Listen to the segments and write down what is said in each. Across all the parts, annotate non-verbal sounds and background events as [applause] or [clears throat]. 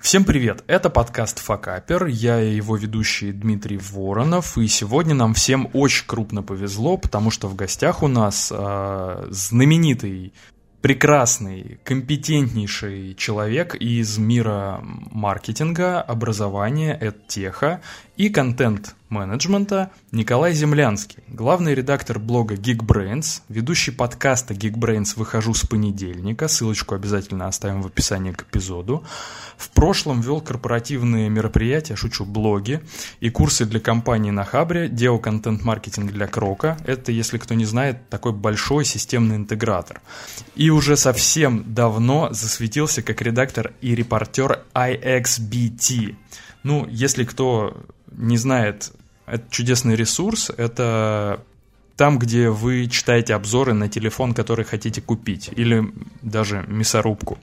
Всем привет! Это подкаст Факапер, я и его ведущий Дмитрий Воронов, и сегодня нам всем очень крупно повезло, потому что в гостях у нас э, знаменитый прекрасный, компетентнейший человек из мира маркетинга, образования, эдтеха и контент-менеджмента Николай Землянский, главный редактор блога Geekbrains, ведущий подкаста Geekbrains «Выхожу с понедельника», ссылочку обязательно оставим в описании к эпизоду. В прошлом вел корпоративные мероприятия, шучу, блоги и курсы для компании на Хабре, делал контент-маркетинг для Крока. Это, если кто не знает, такой большой системный интегратор. И уже совсем давно засветился как редактор и репортер IXBT. Ну, если кто не знает, это чудесный ресурс, это там, где вы читаете обзоры на телефон, который хотите купить, или даже мясорубку.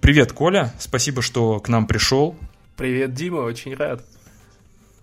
Привет, Коля, спасибо, что к нам пришел. Привет, Дима, очень рад.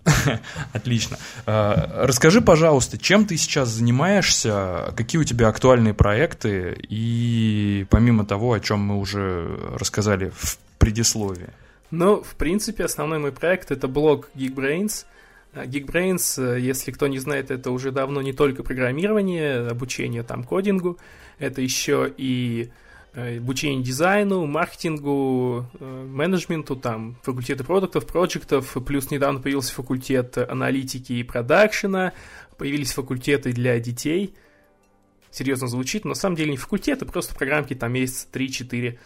[laughs] Отлично. А, расскажи, пожалуйста, чем ты сейчас занимаешься, какие у тебя актуальные проекты, и помимо того, о чем мы уже рассказали в предисловии. Ну, в принципе, основной мой проект это блог Geekbrains. А, Geekbrains, э, если кто не знает, это уже давно не только программирование, обучение там кодингу, это еще и э, обучение дизайну, маркетингу, э, менеджменту, там, факультеты продуктов, проектов, плюс недавно появился факультет аналитики и продакшена, появились факультеты для детей. Серьезно звучит, но на самом деле не факультеты, просто программки там есть 3-4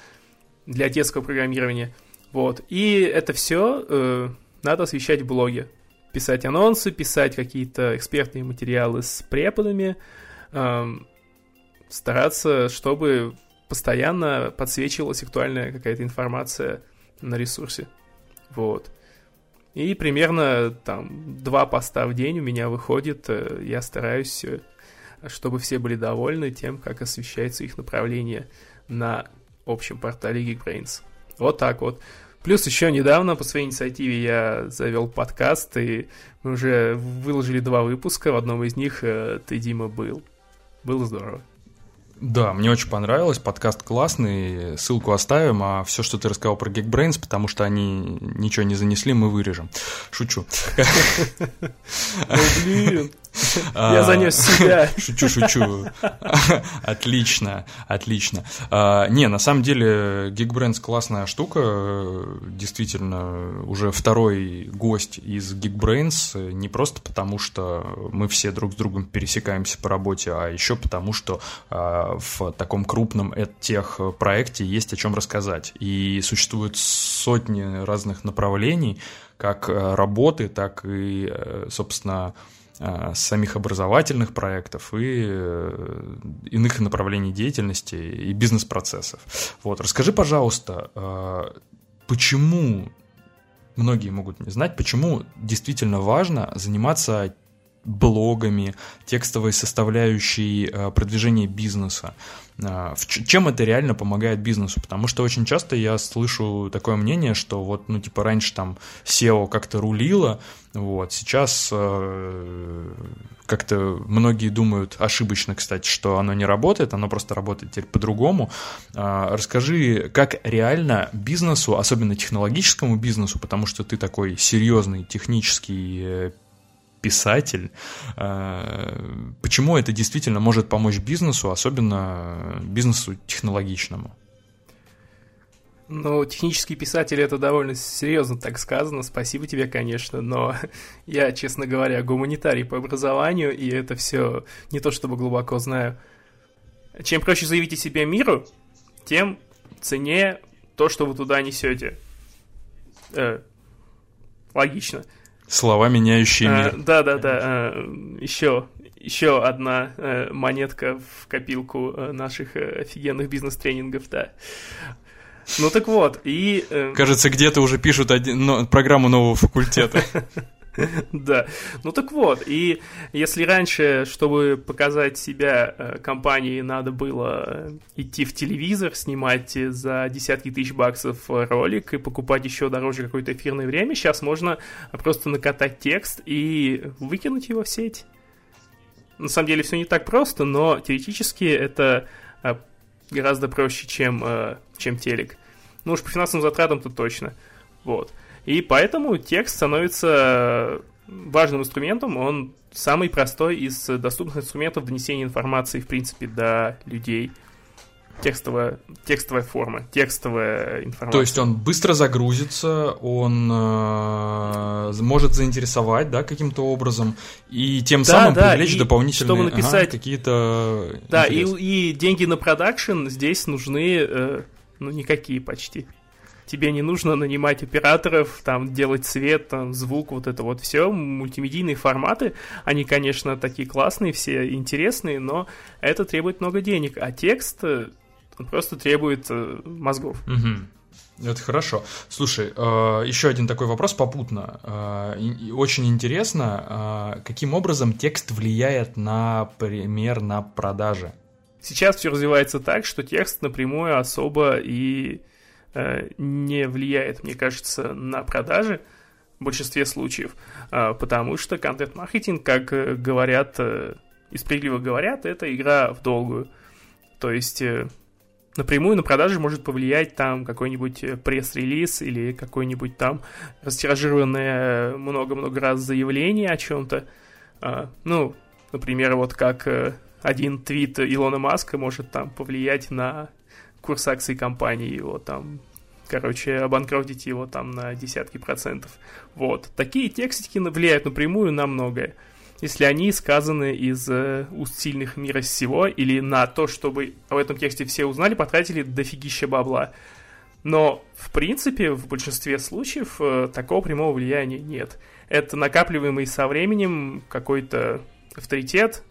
для детского программирования – вот. И это все э, надо освещать в блоге. Писать анонсы, писать какие-то экспертные материалы с преподами, э, стараться, чтобы постоянно подсвечивалась актуальная какая-то информация на ресурсе. Вот. И примерно там два поста в день у меня выходит. Э, я стараюсь, э, чтобы все были довольны тем, как освещается их направление на общем портале Geekbrains. Вот так вот. Плюс еще недавно по своей инициативе я завел подкаст, и мы уже выложили два выпуска. В одном из них э, ты, Дима, был. Было здорово. Да, мне очень понравилось, подкаст классный, ссылку оставим, а все, что ты рассказал про Geekbrains, потому что они ничего не занесли, мы вырежем. Шучу. [laughs] Ну, блин. Я занес себя. [laughs] Шучу, шучу. [laughs] Отлично, отлично. А, не, на самом деле Geekbrains классная штука. Действительно, уже второй гость из Geekbrains. Не просто потому, что мы все друг с другом пересекаемся по работе, а еще потому, что а, в таком крупном тех проекте есть о чем рассказать. И существуют сотни разных направлений, как э, работы, так и, э, собственно, самих образовательных проектов и э, иных направлений деятельности и бизнес-процессов. Вот, расскажи, пожалуйста, э, почему многие могут не знать, почему действительно важно заниматься блогами, текстовой составляющей продвижения бизнеса. Чем это реально помогает бизнесу? Потому что очень часто я слышу такое мнение, что вот, ну, типа, раньше там SEO как-то рулило, вот, сейчас э, как-то многие думают, ошибочно, кстати, что оно не работает, оно просто работает теперь по-другому. Э, расскажи, как реально бизнесу, особенно технологическому бизнесу, потому что ты такой серьезный технический э, писатель, э, почему это действительно может помочь бизнесу, особенно бизнесу технологичному? Ну, технический писатель это довольно серьезно так сказано, спасибо тебе, конечно, но [laughs] я, честно говоря, гуманитарий по образованию, и это все не то чтобы глубоко знаю. Чем проще заявить о себе миру, тем ценнее то, что вы туда несете. Э, логично. Слова, меняющие э, мир. Да, да, да. Еще, еще одна э, монетка в копилку э, наших офигенных бизнес-тренингов, да. Ну так вот, и... Э... Кажется, где-то уже пишут один, но, программу нового факультета. [laughs] [laughs] Да. Ну так вот, и если раньше, чтобы показать себя э, компании, надо было э, идти в телевизор, снимать за десятки тысяч баксов ролик и покупать еще дороже какое-то эфирное время, сейчас можно просто накатать текст и выкинуть его в сеть. На самом деле все не так просто, но теоретически это э, гораздо проще, чем, чем телек. Ну уж по финансовым затратам-то точно. Вот. И поэтому текст становится важным инструментом, он самый простой из доступных инструментов донесения информации, в принципе, до людей текстовая, текстовая форма, текстовая информация. То есть он быстро загрузится, он э, может заинтересовать, да, каким-то образом, и тем да, самым да, привлечь дополнительные чтобы написать, ага, какие-то. Да, и, и деньги на продакшн здесь нужны, э, ну, никакие почти. Тебе не нужно нанимать операторов, там, делать свет, там, звук, вот это вот все. Мультимедийные форматы, они, конечно, такие классные, все интересные, но это требует много денег. А текст, э, он просто требует э, мозгов. Угу. Это хорошо. Слушай, э, еще один такой вопрос попутно. Очень интересно, каким образом текст влияет, например, на продажи? Сейчас все развивается так, что текст напрямую особо и не влияет, мне кажется, на продажи в большинстве случаев, потому что контент-маркетинг, как говорят, и справедливо говорят, это игра в долгую. То есть напрямую на продажи может повлиять там какой-нибудь э, пресс-релиз или какой-нибудь там растиражированное много-много раз заявление о чем-то. А, ну, например, вот как э, один твит Илона Маска может там повлиять на курс акций компании, его там короче, обанкротить его там на десятки процентов. Вот. Такие текстики влияют напрямую на многое если они сказаны из э, уст сильных мира всего, или на то, чтобы об этом тексте все узнали, потратили дофигища бабла. Но, в принципе, в большинстве случаев э, такого прямого влияния нет. Это накапливаемый со временем какой-то авторитет,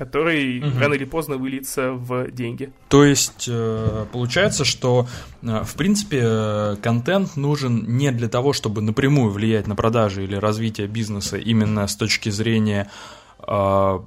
который угу. рано или поздно выльется в деньги. То есть э, получается, что э, в принципе контент нужен не для того, чтобы напрямую влиять на продажи или развитие бизнеса именно с точки зрения э,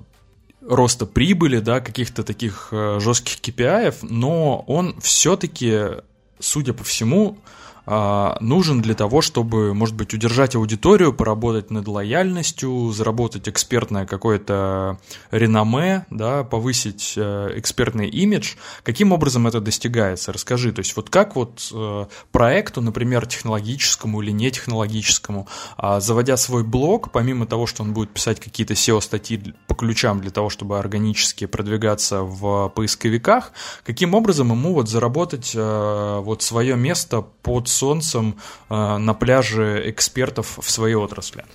роста прибыли, да, каких-то таких жестких KPI, но он все-таки, судя по всему, нужен для того, чтобы, может быть, удержать аудиторию, поработать над лояльностью, заработать экспертное какое-то реноме, да, повысить э, экспертный имидж. Каким образом это достигается? Расскажи. То есть вот как вот э, проекту, например, технологическому или нетехнологическому, а, заводя свой блог, помимо того, что он будет писать какие-то SEO-статьи по ключам для того, чтобы органически продвигаться в поисковиках, каким образом ему вот заработать э, вот свое место под солнцем э, на пляже экспертов в своей отрасли?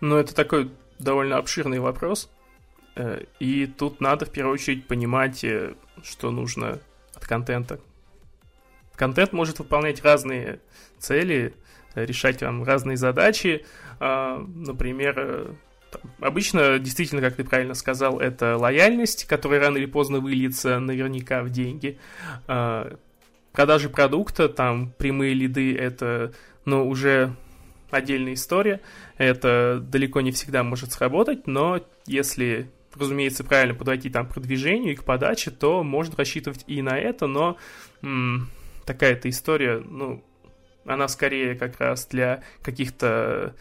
Ну, это такой довольно обширный вопрос. Э, и тут надо в первую очередь понимать, э, что нужно от контента. Контент может выполнять разные цели, решать вам разные задачи. Например, обычно, действительно, как ты правильно сказал, это лояльность, которая рано или поздно выльется наверняка в деньги продажи продукта, там прямые лиды это, ну, уже отдельная история. Это далеко не всегда может сработать, но если, разумеется, правильно подойти там к продвижению и к подаче, то можно рассчитывать и на это, но такая-то история, ну, она скорее как раз для каких-то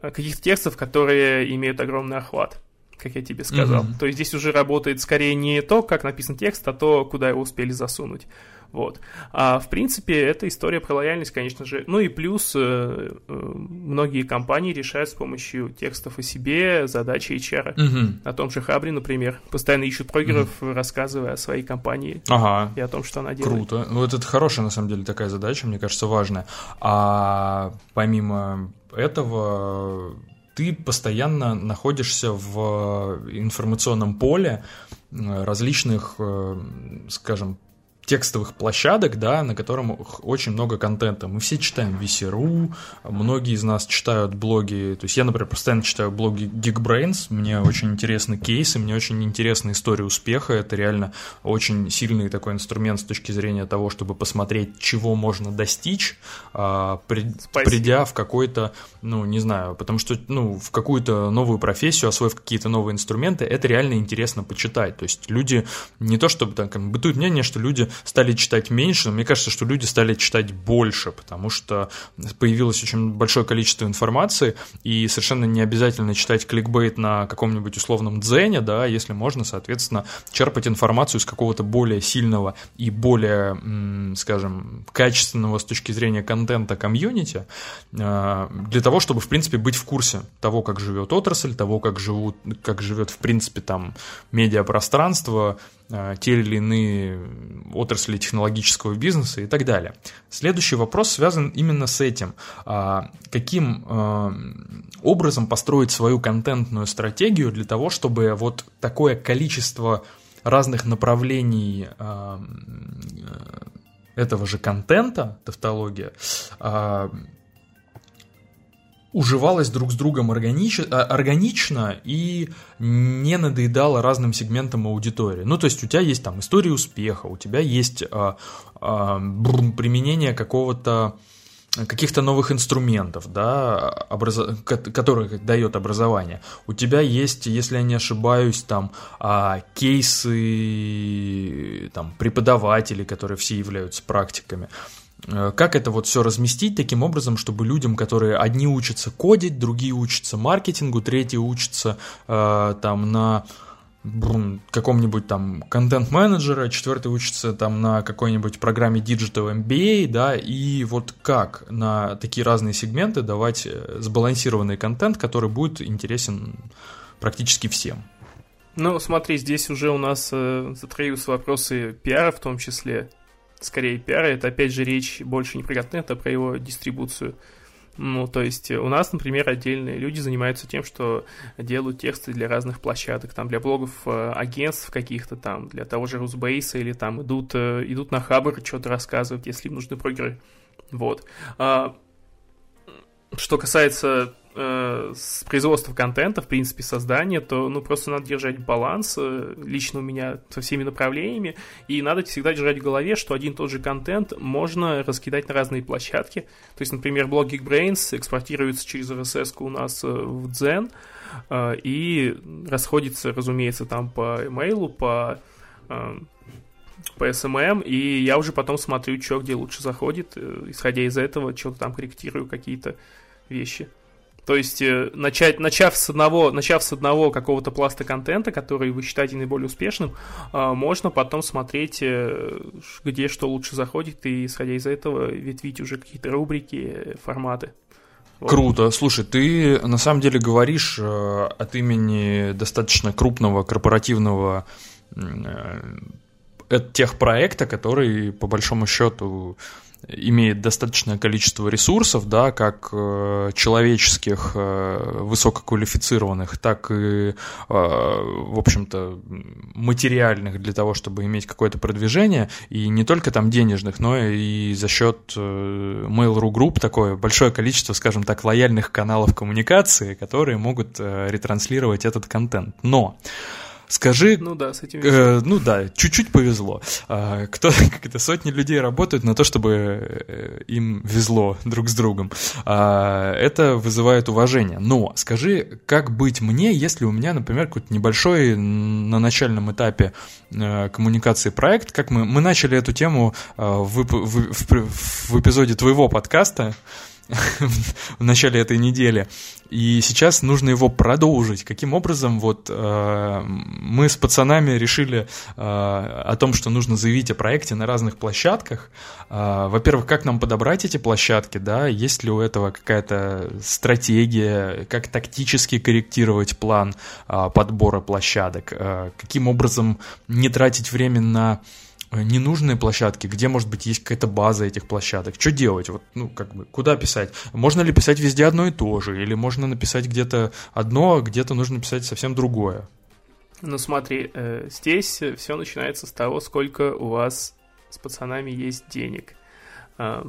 каких текстов, которые имеют огромный охват как я тебе сказал. Mm-hmm. То есть здесь уже работает скорее не то, как написан текст, а то, куда его успели засунуть. Вот. А в принципе, это история про лояльность, конечно же. Ну и плюс э, э, многие компании решают с помощью текстов о себе задачи HR. Угу. На том же Хабре, например, постоянно ищут прогеров, угу. рассказывая о своей компании ага. и о том, что она делает. Круто. Ну, это хорошая, на самом деле, такая задача, мне кажется, важная. А помимо этого ты постоянно находишься в информационном поле э, различных, скажем, текстовых площадок, да, на котором очень много контента. Мы все читаем VC.ru, многие из нас читают блоги, то есть я, например, постоянно читаю блоги Geekbrains, мне очень интересны кейсы, мне очень интересна история успеха, это реально очень сильный такой инструмент с точки зрения того, чтобы посмотреть, чего можно достичь, а, придя в какой-то, ну, не знаю, потому что, ну, в какую-то новую профессию, освоив какие-то новые инструменты, это реально интересно почитать, то есть люди, не то чтобы, там, бытует мнение, что люди стали читать меньше, но мне кажется, что люди стали читать больше, потому что появилось очень большое количество информации, и совершенно не обязательно читать кликбейт на каком-нибудь условном дзене, да, если можно, соответственно, черпать информацию из какого-то более сильного и более, скажем, качественного с точки зрения контента комьюнити, э, для того, чтобы, в принципе, быть в курсе того, как живет отрасль, того, как, живут, как живет, в принципе, там, медиапространство, те или иные отрасли технологического бизнеса и так далее. Следующий вопрос связан именно с этим. А, каким э, образом построить свою контентную стратегию для того, чтобы вот такое количество разных направлений этого же контента, тавтология, уживалась друг с другом органич... А, органично и не надоедала разным сегментам аудитории. Ну, то есть у тебя есть там история успеха, у тебя есть а, а, применение какого-то каких-то новых инструментов, да, образ... которых дает образование. У тебя есть, если я не ошибаюсь, там а, кейсы там, преподавателей, которые все являются практиками. Э, как это вот все разместить таким образом, чтобы людям, которые одни учатся кодить, другие учатся маркетингу, третьи учатся э, там на каком-нибудь там контент-менеджера, четвертый учится там на какой-нибудь программе Digital MBA, да, и вот как на такие разные сегменты давать э, сбалансированный контент, который будет интересен практически всем. Ну, смотри, здесь уже у нас э, затроились вопросы пиара в том числе скорее пиара, это опять же речь больше не про контент, а про его дистрибуцию. Ну, то есть у нас, например, отдельные люди занимаются тем, что делают тексты для разных площадок, там, для блогов э, агентств каких-то там, для того же Русбейса, или там идут, э, идут на Хабр, что-то рассказывать, если им нужны прогеры. Вот. А, что касается э, с производства контента, в принципе, создания, то ну просто надо держать баланс э, лично у меня со всеми направлениями, и надо всегда держать в голове, что один и тот же контент можно раскидать на разные площадки. То есть, например, блог Geekbrains экспортируется через RSS у нас э, в Zen, э, и расходится, разумеется, там по имейлу, по э, по SMM, и я уже потом смотрю, что где лучше заходит, э, исходя из этого, что-то там корректирую какие-то вещи. То есть, э, начать, начав, с одного, начав с одного какого-то пласта контента, который вы считаете наиболее успешным, э, можно потом смотреть, э, где что лучше заходит, и исходя из этого ветвить уже какие-то рубрики, форматы. Вот. Круто. Слушай, ты на самом деле говоришь от имени достаточно крупного корпоративного тех проекта, который по большому счету имеет достаточное количество ресурсов, да, как э, человеческих, э, высококвалифицированных, так и, э, в общем-то, материальных для того, чтобы иметь какое-то продвижение, и не только там денежных, но и за счет э, Mail.ru Group такое большое количество, скажем так, лояльных каналов коммуникации, которые могут э, ретранслировать этот контент. Но Скажи... Ну да, с этим э, Ну да, чуть-чуть повезло. А, кто, [laughs] как это, сотни людей работают на то, чтобы э, им везло друг с другом. А, это вызывает уважение. Но скажи, как быть мне, если у меня, например, какой-то небольшой на начальном этапе э, коммуникации проект, как мы, мы начали эту тему э, в, в, в, в эпизоде твоего подкаста, [laughs] в начале этой недели. И сейчас нужно его продолжить. Каким образом вот э, мы с пацанами решили э, о том, что нужно заявить о проекте на разных площадках. Э, во-первых, как нам подобрать эти площадки, да, есть ли у этого какая-то стратегия, как тактически корректировать план э, подбора площадок, э, каким образом не тратить время на ненужные площадки, где, может быть, есть какая-то база этих площадок. Что делать? Вот, ну, как бы, куда писать? Можно ли писать везде одно и то же? Или можно написать где-то одно, а где-то нужно написать совсем другое? Ну, смотри, э, здесь все начинается с того, сколько у вас с пацанами есть денег. Э,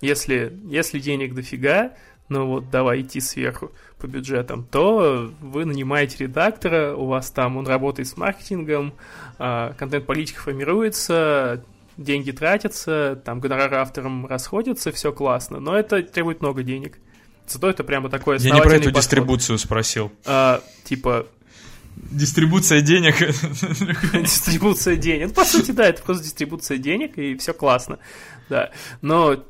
если, если денег дофига, ну вот давай идти сверху по бюджетам, то вы нанимаете редактора, у вас там он работает с маркетингом, а, контент-политика формируется, деньги тратятся, там гонорары авторам расходятся, все классно, но это требует много денег. Зато это прямо такое Я не про эту подход. дистрибуцию спросил. А, типа, Дистрибуция денег. [laughs] Дистрибуция денег. Ну, по сути, да, это просто дистрибуция денег, и все классно. Да. Но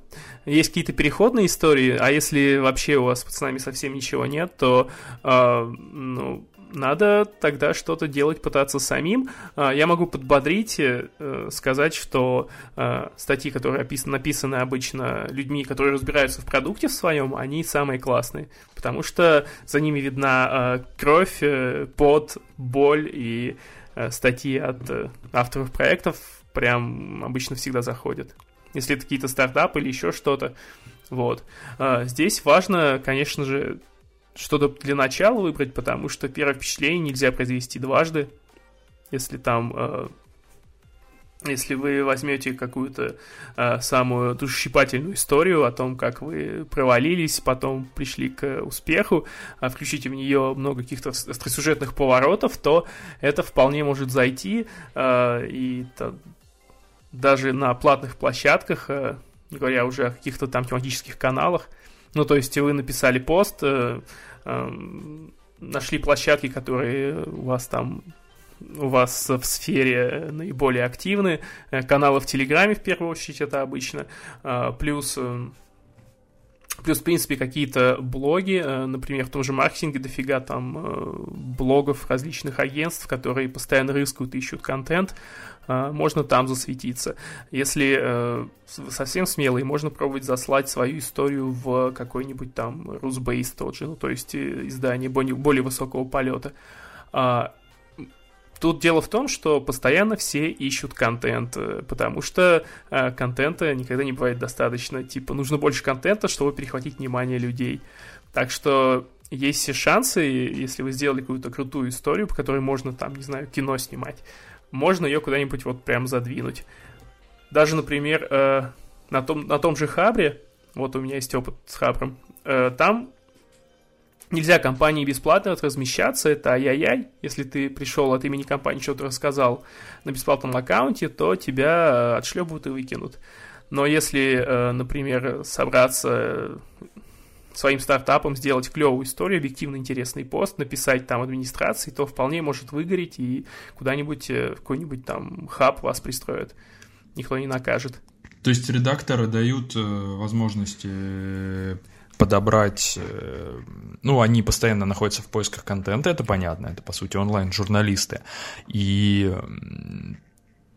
есть какие-то переходные истории, а если вообще у вас с пацанами совсем ничего нет, то э, ну, надо тогда что-то делать, пытаться самим. А, я могу подбодрить, э, сказать, что а, статьи, которые написаны обычно людьми, которые разбираются в продукте в своем, они самые классные, потому что за ними видна кровь, э, пот, боль и э, статьи от авторов проектов прям обычно всегда заходят. Если это какие-то стартапы или еще что-то. Вот. Здесь важно, конечно же, что-то для начала выбрать, потому что первое впечатление нельзя произвести дважды. Если там э, если вы возьмете какую-то э, самую душесчипательную историю о том, как вы провалились, потом пришли к успеху, а включите в нее много каких-то остросюжетных поворотов, то это вполне может зайти, э, и то, даже на платных площадках, э, говоря уже о каких-то там тематических каналах, ну, то есть вы написали пост, э, э, нашли площадки, которые у вас там у вас в сфере наиболее активны. Э, каналы в Телеграме, в первую очередь, это обычно. Плюс Плюс, в принципе, какие-то блоги, например, в том же маркетинге дофига там блогов различных агентств, которые постоянно рыскают, ищут контент. А, можно там засветиться. Если э, совсем смелый, можно пробовать заслать свою историю в какой-нибудь там Rusbase тот же, ну, то есть э, издание более, более высокого полета. А, тут дело в том, что постоянно все ищут контент, э, потому что э, контента никогда не бывает достаточно. Типа, нужно больше контента, чтобы перехватить внимание людей. Так что есть все шансы, если вы сделали какую-то крутую историю, по которой можно там, не знаю, кино снимать, можно ее куда-нибудь вот прям задвинуть. Даже, например, э, на, том, на том же Хабре, вот у меня есть опыт с Хабром, э, там нельзя компании бесплатно размещаться, это ай-яй-яй. Если ты пришел от имени компании, что-то рассказал на бесплатном аккаунте, то тебя отшлебывают и выкинут. Но если, э, например, собраться своим стартапом сделать клевую историю, объективно интересный пост, написать там администрации, то вполне может выгореть и куда-нибудь, э, в какой-нибудь там хаб вас пристроят. Никто не накажет. То есть редакторы дают э, возможности э, подобрать, ну, они постоянно находятся в поисках контента, это понятно, это, по сути, онлайн-журналисты. И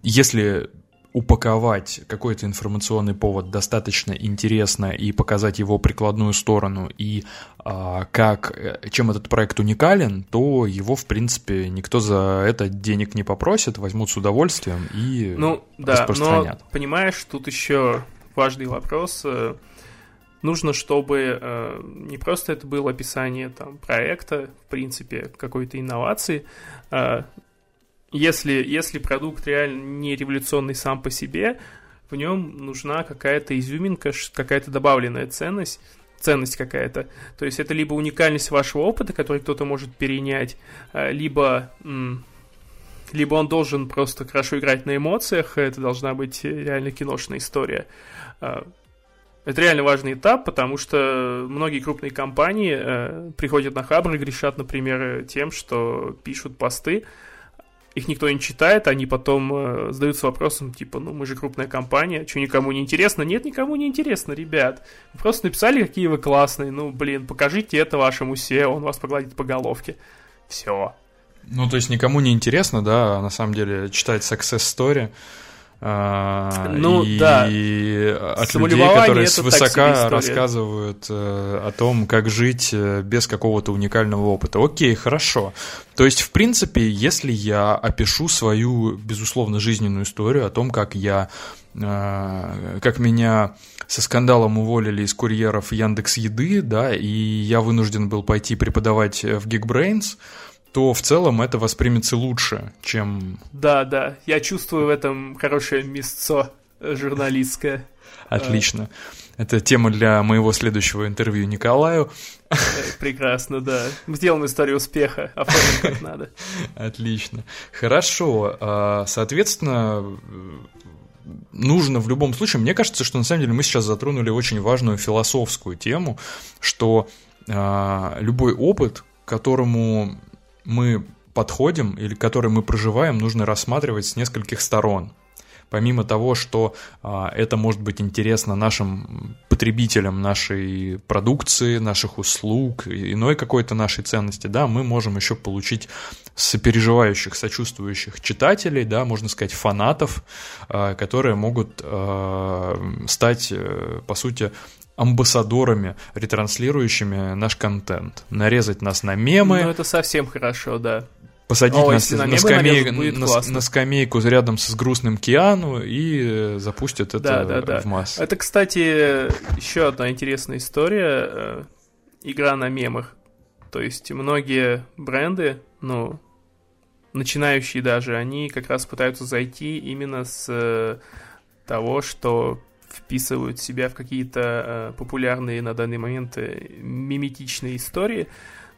если упаковать какой-то информационный повод достаточно интересно и показать его прикладную сторону и а, как, э, чем этот проект уникален, то его, в принципе, никто за это денег не попросит, возьмут с удовольствием и ну, да, распространят. Но, понимаешь, тут еще важный вопрос. Э, нужно, чтобы э, не просто это было описание там, проекта, в принципе, какой-то инновации, э, если, если продукт реально не революционный сам по себе, в нем нужна какая-то изюминка, какая-то добавленная ценность, ценность какая-то. То есть это либо уникальность вашего опыта, который кто-то может перенять, а, либо, либо он должен просто хорошо играть на эмоциях, это должна быть реально киношная история. А, это реально важный этап, потому что многие крупные компании э, приходят на Хабр и грешат, например, тем, что пишут посты, их никто не читает, они потом э, задаются вопросом, типа, ну мы же крупная компания, что никому не интересно? Нет, никому не интересно, ребят. Вы просто написали, какие вы классные, ну, блин, покажите это вашему SEO, он вас погладит по головке. Все. Ну, то есть никому не интересно, да, на самом деле читать success story, а, ну, и да. от людей, которые свысока рассказывают э, о том, как жить э, без какого-то уникального опыта. Окей, хорошо. То есть, в принципе, если я опишу свою, безусловно, жизненную историю о том, как я, э, как меня со скандалом уволили из курьеров Яндекс Еды, да, и я вынужден был пойти преподавать в Geekbrains, то в целом это воспримется лучше, чем... Да, да, я чувствую в этом хорошее мясцо журналистское. [laughs] Отлично. Это тема для моего следующего интервью Николаю. Э, прекрасно, да. Мы сделаем историю успеха, оформим как [laughs] надо. Отлично. Хорошо. А, соответственно, нужно в любом случае, мне кажется, что на самом деле мы сейчас затронули очень важную философскую тему, что а, любой опыт, которому мы подходим или который мы проживаем, нужно рассматривать с нескольких сторон. Помимо того, что а, это может быть интересно нашим потребителям нашей продукции, наших услуг, иной какой-то нашей ценности, да, мы можем еще получить сопереживающих, сочувствующих читателей, да, можно сказать, фанатов, а, которые могут а, стать, э, по сути, амбассадорами, ретранслирующими наш контент. Нарезать нас на мемы. Ну, это совсем хорошо, да посадить О, нас на, на, скамей... на, на скамейку рядом с грустным Киану и э, запустят это да, да, да. в массы. Это, кстати, еще одна интересная история. Э, игра на мемах. То есть многие бренды, ну, начинающие даже, они как раз пытаются зайти именно с э, того, что вписывают себя в какие-то популярные на данный момент миметичные истории.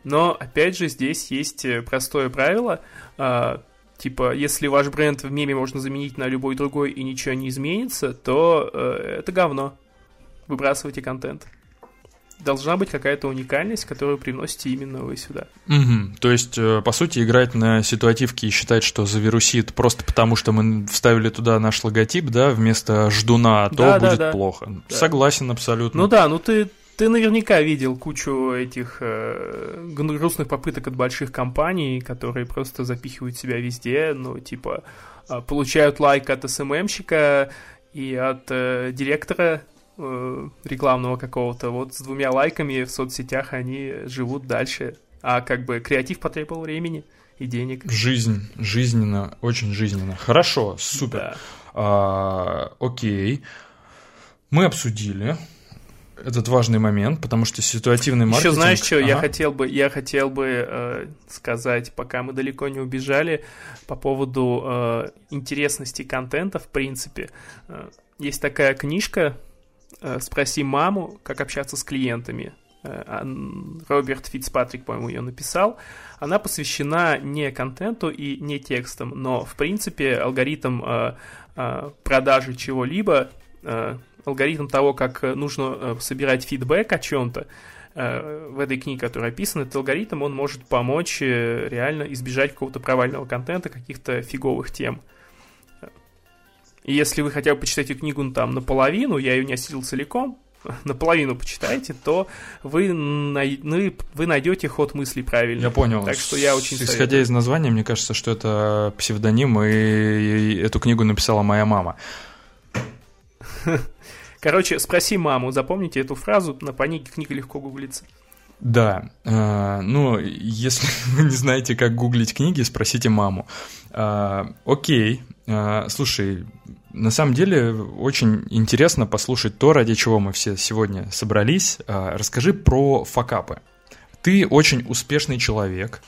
Но, опять же, здесь есть э, простое правило. Э, типа, если ваш бренд в меме можно заменить на любой другой и ничего не изменится, то э, это говно. Выбрасывайте контент. Должна быть какая-то уникальность, которую приносите именно вы сюда. Угу. То есть, э, по сути, играть на ситуативке и считать, что завирусит просто потому, что мы вставили туда наш логотип, да, вместо ждуна, то да, будет да, да. плохо. Да. Согласен абсолютно. Ну да, ну ты ты наверняка видел кучу этих э, грустных попыток от больших компаний, которые просто запихивают себя везде, ну, типа, э, получают лайк от СММщика и от э, директора э, рекламного какого-то. Вот с двумя лайками в соцсетях они живут дальше. А как бы креатив потребовал времени и денег. Жизнь, жизненно, очень жизненно. Хорошо, супер. Да. А, окей. Мы обсудили этот важный момент, потому что ситуативный маркетинг... Еще знаешь что, ага. я хотел бы, я хотел бы э, сказать, пока мы далеко не убежали, по поводу э, интересности контента, в принципе. Э, есть такая книжка «Спроси маму, как общаться с клиентами». Э, Роберт Фицпатрик, по-моему, ее написал. Она посвящена не контенту и не текстам, но, в принципе, алгоритм э, э, продажи чего-либо э, алгоритм того, как э, нужно э, собирать фидбэк о чем-то, э, в этой книге, которая описана, этот алгоритм, он может помочь реально избежать какого-то провального контента, каких-то фиговых тем. И если вы хотя бы почитаете книгу ну, там наполовину, я ее не осилил целиком, [laughs] наполовину почитаете, то вы, най- ну, вы найдете ход мыслей правильный. Я понял. Так что я очень Исходя советую. из названия, мне кажется, что это псевдоним, и, и эту книгу написала моя мама. [laughs] Короче, спроси маму, запомните эту фразу, на панике книга легко гуглится. Да, э, ну, если [laughs] вы не знаете, как гуглить книги, спросите маму. Э, окей, э, слушай, на самом деле очень интересно послушать то, ради чего мы все сегодня собрались. Э, расскажи про факапы. Ты очень успешный человек,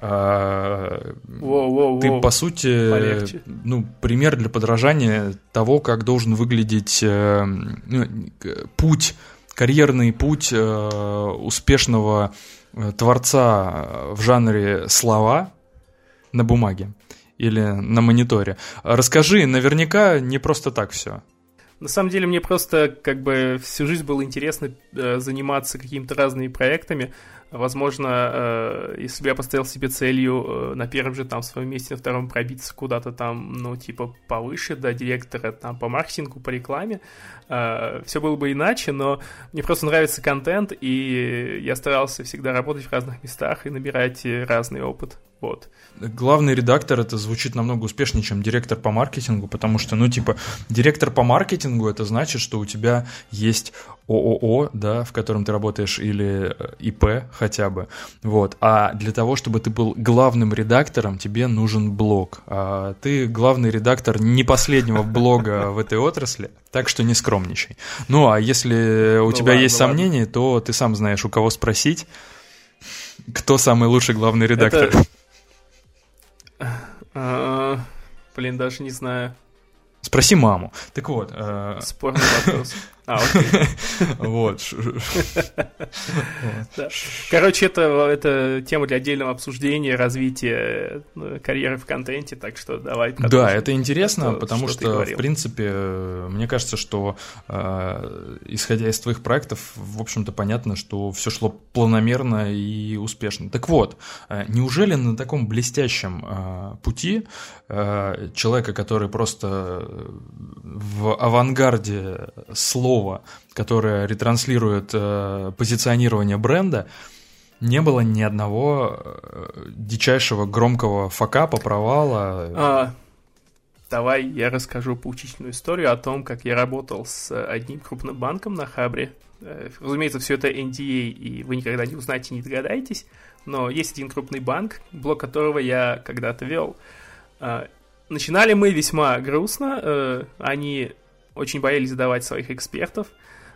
воу, воу, ты, по сути, Полегче. ну, пример для подражания того, как должен выглядеть ну, путь, карьерный путь э, успешного э, творца в жанре слова на бумаге или на мониторе. Расскажи, наверняка не просто так все. На самом деле мне просто как бы всю жизнь было интересно э, заниматься какими-то разными проектами. Возможно, э, если бы я поставил себе целью э, на первом же там своем месте, на втором пробиться куда-то там, ну, типа повыше, до директора там по маркетингу, по рекламе, э, все было бы иначе, но мне просто нравится контент, и я старался всегда работать в разных местах и набирать разный опыт. Вот. Главный редактор это звучит намного успешнее, чем директор по маркетингу, потому что, ну, типа, директор по маркетингу это значит, что у тебя есть ООО, да, в котором ты работаешь, или э, ИП хотя бы, вот. А для того, чтобы ты был главным редактором, тебе нужен блог. А ты главный редактор не последнего блога в этой отрасли, так что не скромничай. Ну, а если у ну, тебя ладно, есть сомнения, то ты сам знаешь, у кого спросить, кто самый лучший главный редактор. Это... А, блин, даже не знаю. Спроси маму. Так вот. Э, Спорный вопрос. А. Вот. Короче, это, это тема для отдельного обсуждения, развития э, карьеры в контенте, так что давай Да, это интересно, То, потому что в принципе, мне кажется, что, э, исходя из твоих проектов, в общем-то, понятно, что все шло планомерно и успешно. Так вот, э, неужели на таком блестящем пути человека, который просто в авангарде слова, которое ретранслирует э, позиционирование бренда, не было ни одного э, дичайшего громкого факапа, провала. А, давай я расскажу поучительную историю о том, как я работал с одним крупным банком на Хабре. Э, Разумеется, все это NDA, и вы никогда не узнаете, не догадаетесь, но есть один крупный банк, блок которого я когда-то вел. А, Начинали мы весьма грустно, э, они очень боялись давать своих экспертов,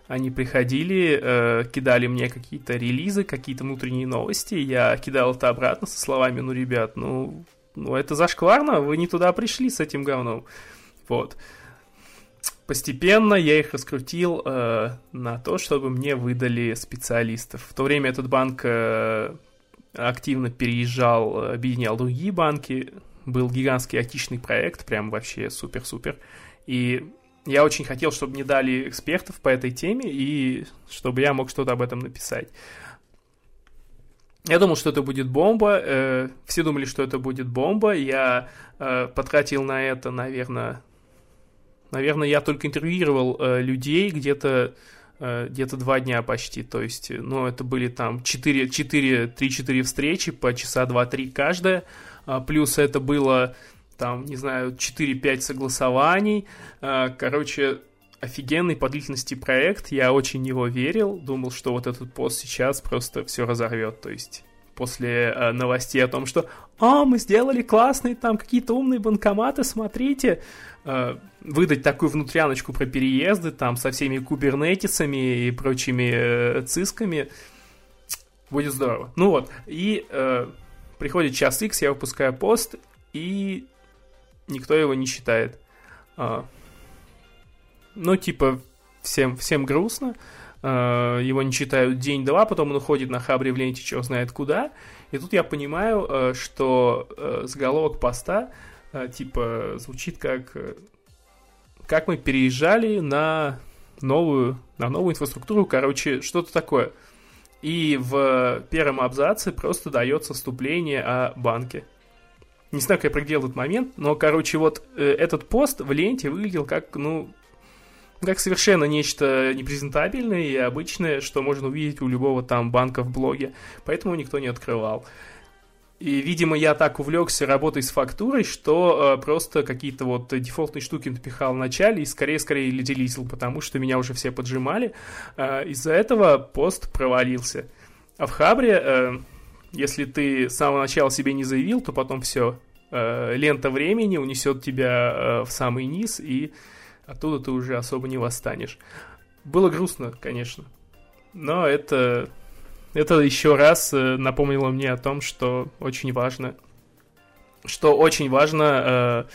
они приходили, э, кидали мне какие-то релизы, какие-то внутренние новости, я кидал это обратно со словами, ну, ребят, ну, ну это зашкварно, вы не туда пришли с этим говном. Вот. Постепенно я их раскрутил э, на то, чтобы мне выдали специалистов. В то время этот банк э, активно переезжал, э, объединял другие банки. Был гигантский айтишный проект, прям вообще супер-супер. И я очень хотел, чтобы мне дали экспертов по этой теме, и чтобы я мог что-то об этом написать. Я думал, что это будет бомба. э, все думали, что это будет бомба. Я э, потратил на это, наверное, наверное, я только интервьюировал э, людей где-то где-то два дня почти. То есть, ну, это были там 4, 4, 3-4 встречи по часа 2-3 каждая. А, плюс это было там, не знаю, 4-5 согласований. А, короче, офигенный по длительности проект. Я очень в него верил. Думал, что вот этот пост сейчас просто все разорвет. То есть после э, новостей о том, что «А, мы сделали классные там какие-то умные банкоматы, смотрите!» э, выдать такую внутряночку про переезды там со всеми кубернетисами и прочими э, цисками будет здорово. Ну вот, и э, приходит час X, я выпускаю пост, и никто его не читает. А, ну, типа, всем, всем грустно. А, его не читают день-два, потом он уходит на хабре в ленте, черт знает куда. И тут я понимаю, э, что заголовок поста типа звучит как как мы переезжали на новую, на новую инфраструктуру, короче, что-то такое. И в первом абзаце просто дается вступление о банке. Не знаю, как я проглядел этот момент, но, короче, вот э, этот пост в ленте выглядел как, ну, как совершенно нечто непрезентабельное и обычное, что можно увидеть у любого там банка в блоге. Поэтому никто не открывал. И, видимо, я так увлекся работой с фактурой, что э, просто какие-то вот дефолтные штуки напихал в начале и скорее-скорее делизил, потому что меня уже все поджимали. Э, из-за этого пост провалился. А в Хабре, э, если ты с самого начала себе не заявил, то потом все. Э, лента времени унесет тебя э, в самый низ, и оттуда ты уже особо не восстанешь. Было грустно, конечно. Но это это еще раз э, напомнило мне о том, что очень важно, что очень важно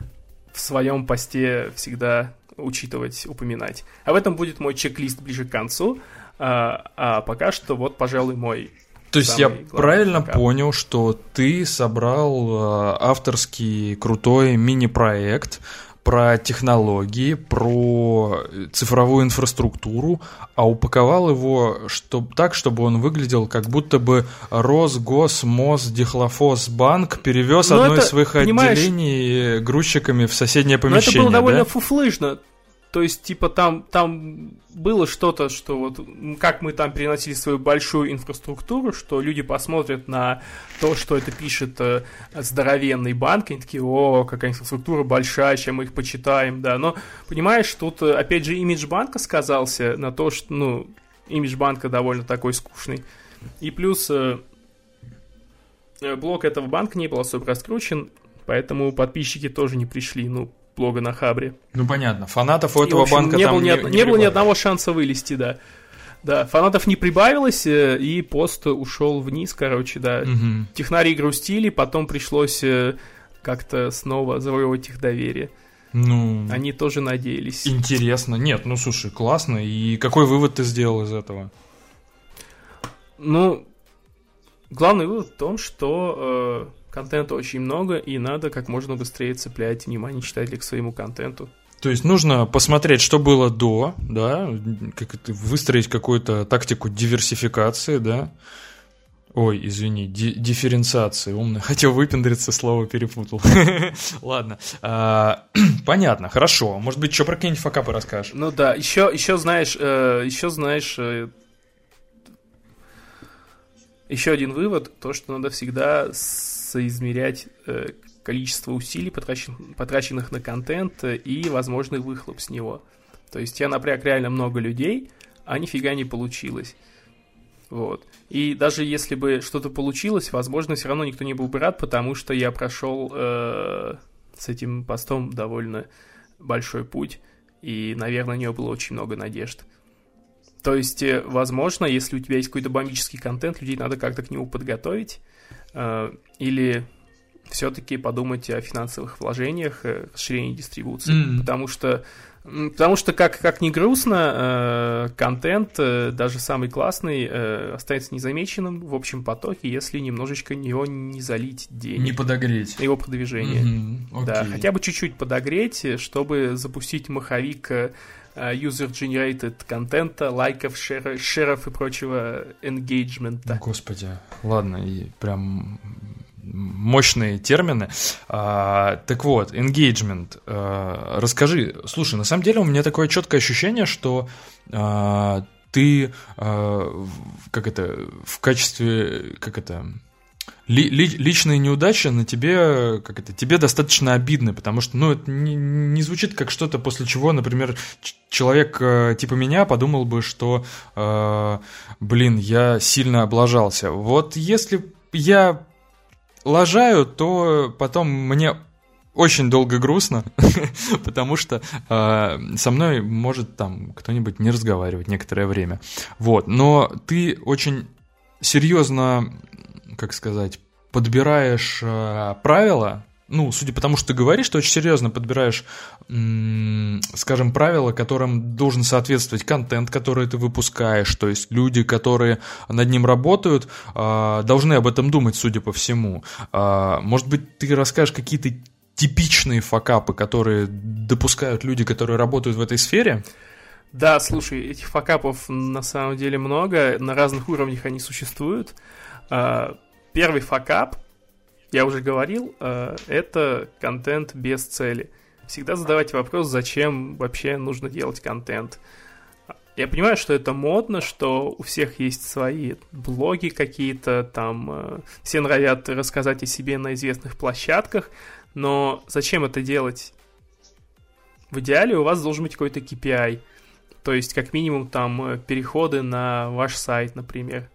э, в своем посте всегда учитывать, упоминать. Об этом будет мой чек-лист ближе к концу, а, а пока что вот, пожалуй, мой. То есть я правильно факап. понял, что ты собрал э, авторский крутой мини-проект про технологии, про цифровую инфраструктуру, а упаковал его чтоб, так, чтобы он выглядел как будто бы Росгосмосдихлофосбанк перевез Ну, одно это, из своих отделений грузчиками в соседнее Но помещение. это было довольно да? фуфлыжно. То есть, типа, там, там было что-то, что вот как мы там переносили свою большую инфраструктуру, что люди посмотрят на то, что это пишет э, здоровенный банк, и они такие, о, какая инфраструктура большая, чем мы их почитаем, да. Но, понимаешь, тут, э, опять же, имидж банка сказался на то, что, ну, имидж банка довольно такой скучный. И плюс э, э, блок этого банка не был особо раскручен, поэтому подписчики тоже не пришли, ну, блога на Хабре. Ну понятно, фанатов у И, этого в общем, банка не там было, ни, не, од- не было ни одного шанса вылезти, да. Да, фанатов не прибавилось, э, и пост ушел вниз, короче, да. Мгм. Технари грустили, потом пришлось э, как-то снова завоевывать их доверие. Ну, Они тоже надеялись. интересно. Нет, ну слушай, классно. И какой вывод ты сделал из этого? Ну, главный вывод в том, что э, контента очень много, и надо как можно быстрее цеплять внимание читателей к своему контенту. То есть нужно посмотреть, что было до, да, как это, выстроить какую-то тактику диверсификации, да. Ой, извини, ди- дифференциации, умно. [laughs] Хотел выпендриться, слово перепутал. [laughs] Ладно. А, [clears throat] Понятно, хорошо. Может быть, что про какие-нибудь факапы расскажешь? Ну да, еще, еще знаешь, э, еще знаешь, э, еще один вывод, то, что надо всегда соизмерять э, количество усилий, потрачен- потраченных на контент, э, и возможный выхлоп с него. То есть я напряг реально много людей, а нифига не получилось. Вот. И даже если бы что-то получилось, возможно, все равно никто не был бы рад, потому что я прошел э, с этим постом довольно большой путь, и, наверное, на него было очень много надежд. То есть, э, возможно, если у тебя есть какой-то бомбический контент, людей надо как-то к нему подготовить, или все-таки подумать о финансовых вложениях, э, расширении дистрибуции. Мгм. Потому что, потому что как, как ни грустно, э, контент, э, даже самый классный, э, останется незамеченным в общем потоке, если немножечко него не залить денег Не подогреть. его продвижение. Мгм, Да, окей. хотя бы чуть-чуть подогреть, э, чтобы запустить маховик э, э, user-generated контента, лайков, шер- шеров и прочего engagement. Господи, ладно, и прям мощные термины. А, так вот, engagement. А, расскажи, слушай, на самом деле у меня такое четкое ощущение, что а, ты, а, как это, в качестве, как это, ли- ли- личные неудачи на тебе, как это, тебе достаточно обидны, потому что, ну, это не, не звучит как что-то, после чего, например, человек э, типа меня подумал бы, что, э, блин, я сильно облажался. Вот если я лажаю, то потом мне очень долго грустно, [laughs] потому что э, со мной может там кто-нибудь не разговаривать некоторое время. Вот, но ты очень серьезно, как сказать, подбираешь э, правила. Ну, судя по тому, что ты говоришь, ты очень серьезно подбираешь, скажем, правила, которым должен соответствовать контент, который ты выпускаешь. То есть люди, которые над ним работают, э, должны об этом думать, судя по всему. Э, может быть, ты расскажешь какие-то типичные факапы, которые допускают люди, которые работают в этой сфере? Да, слушай, этих факапов на самом деле много, на разных уровнях они существуют. А, Первый факап, я уже говорил, а, это контент без цели. Всегда задавайте вопрос, зачем вообще нужно делать контент. Я понимаю, что это модно, что у всех есть свои блоги какие-то, там э, все норовят рассказать о себе на известных площадках, но зачем это делать? В идеале у вас должен быть какой-то KPI. То есть, как минимум, там переходы на ваш сайт, например.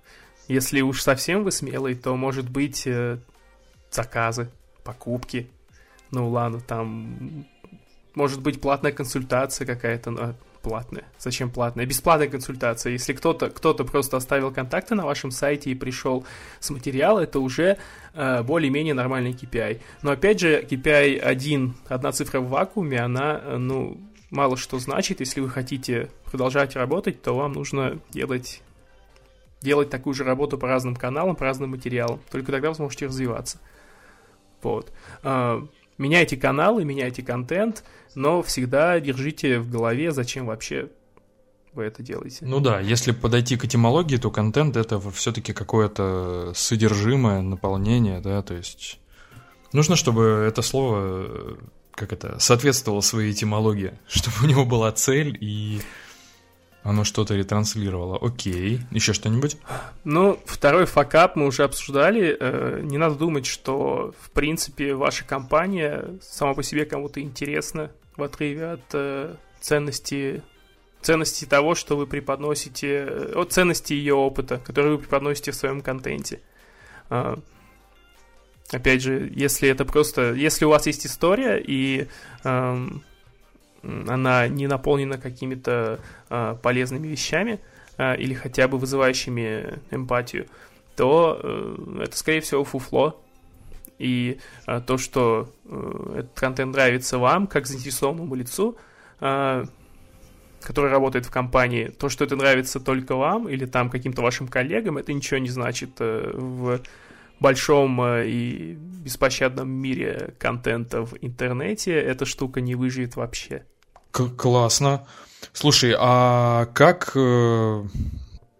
Если уж совсем вы смелый, то, может быть, э, заказы, покупки. Ну, ладно, там может быть платная консультация какая-то, ну, платная. Зачем платная? Бесплатная консультация. Если кто-то кто просто оставил контакты на вашем сайте и пришел с материала, это уже э, более-менее нормальный KPI. Но опять же, KPI 1, одна цифра в вакууме, она, э, ну, мало что значит. Если вы хотите продолжать работать, то вам нужно делать делать такую же работу по разным каналам, по разным материалам. Только тогда вы сможете развиваться. Вот. А, Меняйте каналы, меняйте контент, но всегда держите в голове, зачем вообще вы это делаете. Ну да, если подойти к этимологии, то контент это все-таки какое-то содержимое, наполнение, да, то есть нужно, чтобы это слово, э, как это, соответствовало своей этимологии, [laughs] чтобы у него была цель и оно что-то ретранслировало. Окей, еще что-нибудь? Ну, второй факап мы уже обсуждали. Э, Не надо думать, что, в принципе, ваша компания сама по себе кому-то интересна в отрыве от э, ценности ценности того, что вы преподносите, э, от ценности ее опыта, который вы преподносите в своем контенте. Опять же, если это просто, если у вас есть история и эм, она не наполнена какими-то э, полезными вещами э, или хотя бы вызывающими эмпатию, то э, это, скорее всего, фуфло. И э, то, что э, этот контент нравится вам, как заинтересованному лицу, э, который работает в компании, то, что это нравится только вам или там каким-то вашим коллегам, это ничего не значит э, в большом э, и беспощадном мире контента в интернете эта штука не выживет вообще. Классно. Слушай, а как, э,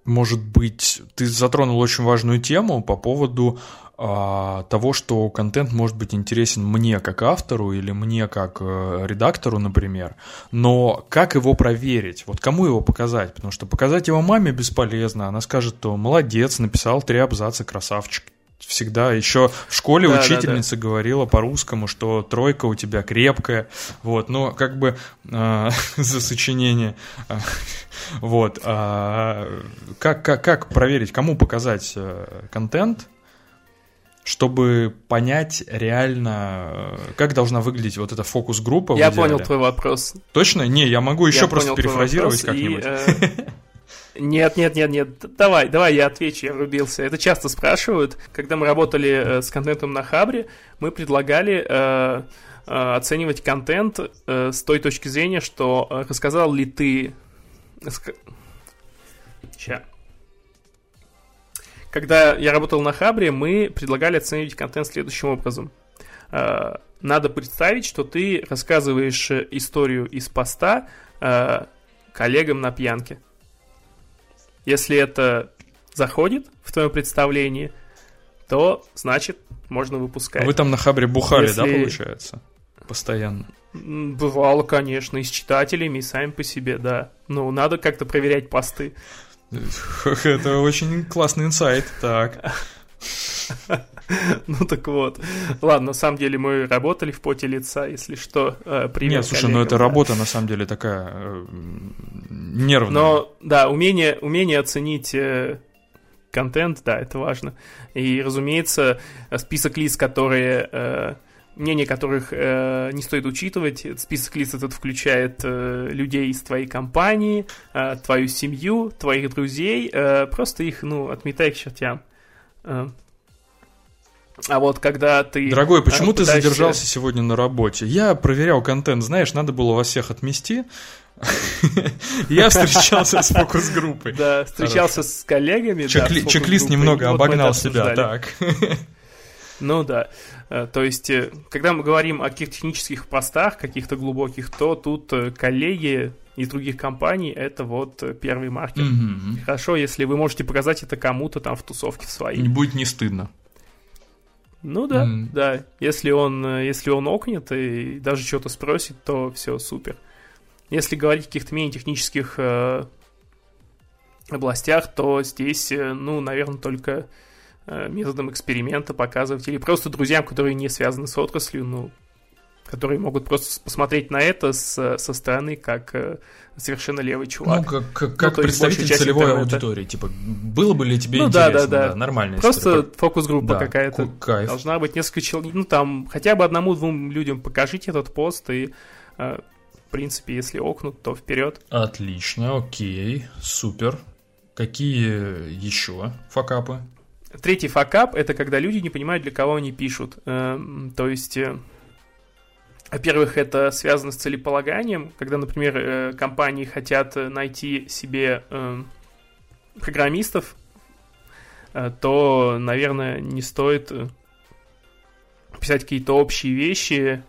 может быть, ты затронул очень важную тему по поводу а, того, что контент может быть интересен мне как автору или мне как э, редактору, например, но как его проверить? Вот кому его показать? Потому что показать его маме бесполезно, она скажет, то молодец, написал три абзаца, красавчик, всегда еще в школе да, учительница да, да. говорила по-русскому, что тройка у тебя крепкая, вот, но как бы э, [laughs] за сочинение, [laughs] вот, э, как, как, как проверить, кому показать э, контент, чтобы понять реально, э, как должна выглядеть вот эта фокус-группа. Я понял твой вопрос. Точно? Не, я могу еще я просто перефразировать как-нибудь. И, э, [laughs] нет, нет, нет, нет. Давай, давай я отвечу, я врубился. Это часто спрашивают. Когда мы работали э, с контентом на Хабре, мы предлагали э, э, оценивать контент э, с той точки зрения, что э, рассказал ли ты... Сейчас. Когда я работал на Хабре, мы предлагали оценивать контент следующим образом. Э, надо представить, что ты рассказываешь историю из поста э, коллегам на пьянке. Если это заходит в твоем представлении, то значит можно выпускать. Вы там на Хабре бухали, Если... да, получается? Постоянно. Бывало, конечно, и с читателями, и сами по себе, да. Ну, надо как-то проверять посты. Это очень классный инсайт, так. [laughs] [laughs] Ну так вот. Ладно, на самом деле мы работали в поте лица, если что. Э, привет, Нет, слушай, ну это работа на самом деле такая э, нервная. Но, да, умение, умение оценить э, контент, да, это важно. И, разумеется, список лиц, которые мнение которых э, не стоит учитывать. Список лиц этот включает э, людей из твоей компании, э, твою семью, твоих друзей. Э, просто их, ну, отметай к чертям. Э, а вот когда ты... Дорогой, э, почему пытаешься... ты задержался сегодня на работе? Я проверял контент, знаешь, надо было вас всех отмести. [laughs] Я встречался с фокус-группой. Да, встречался с коллегами. Чек-лист немного обогнал себя, так. [laughs] Ну да. Э, то есть, э, когда мы говорим о каких-то технических постах, каких-то глубоких, то тут коллеги из других компаний это вот первый маркер. Хорошо, если вы можете показать это кому-то там в тусовке своей. Не будет не стыдно. Ну да, mm. да. Если он, э, если он окнет и даже что-то спросит, то все супер. Если говорить о каких-то менее технических э, областях, то здесь, э, ну, наверное, только э, методом эксперимента показывать или просто друзьям, которые не связаны с отраслью, ну, которые могут просто посмотреть на это с, со стороны, как э, совершенно левый чувак. Ну, как, как, как ну, представитель целевой интернета. аудитории, типа, было бы ли тебе ну, интересно? Да, да, да. да нормально. Просто фокус-группа да, какая-то. Кайф. Должна быть несколько человек, ну, там, хотя бы одному-двум людям покажите этот пост, и, э, в принципе, если окнут, то вперед. Отлично, окей, супер. Какие еще факапы? Третий факап — это когда люди не понимают, для кого они пишут. Э, то есть э, во-первых, это связано с целеполаганием, когда, например, э, компании хотят найти себе э, программистов, э, то, наверное, не стоит писать какие-то общие вещи,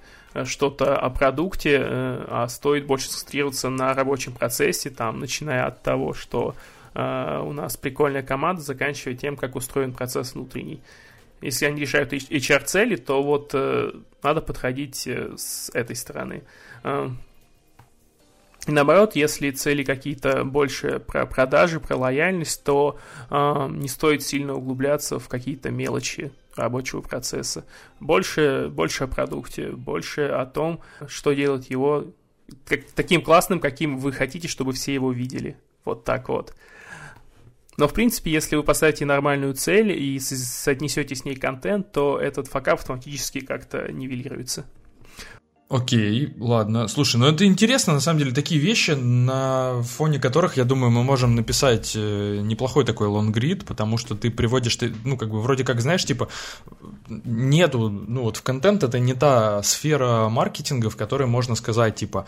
что-то о продукте, а стоит больше сконцентрироваться на рабочем процессе, там, начиная от того, что у нас прикольная команда, заканчивая тем, как устроен процесс внутренний. Если они решают HR-цели, то вот э, надо подходить э, с этой стороны. Э, и наоборот, если цели какие-то больше про продажи, про лояльность, то э, не стоит сильно углубляться в какие-то мелочи рабочего процесса. Больше, больше о продукте, больше о том, что делать его таким классным, каким вы хотите, чтобы все его видели. Вот так вот. Но, в принципе, если вы поставите нормальную цель и соотнесете с ней контент, то этот факап автоматически как-то нивелируется. Окей, ладно. Слушай, ну это интересно, на самом деле, такие вещи, на фоне которых, я думаю, мы можем написать э, неплохой такой лонгрид, потому что ты приводишь, ты, ну, как бы, вроде как, знаешь, типа, нету, ну, вот в контент это не та сфера маркетинга, в которой можно сказать, типа,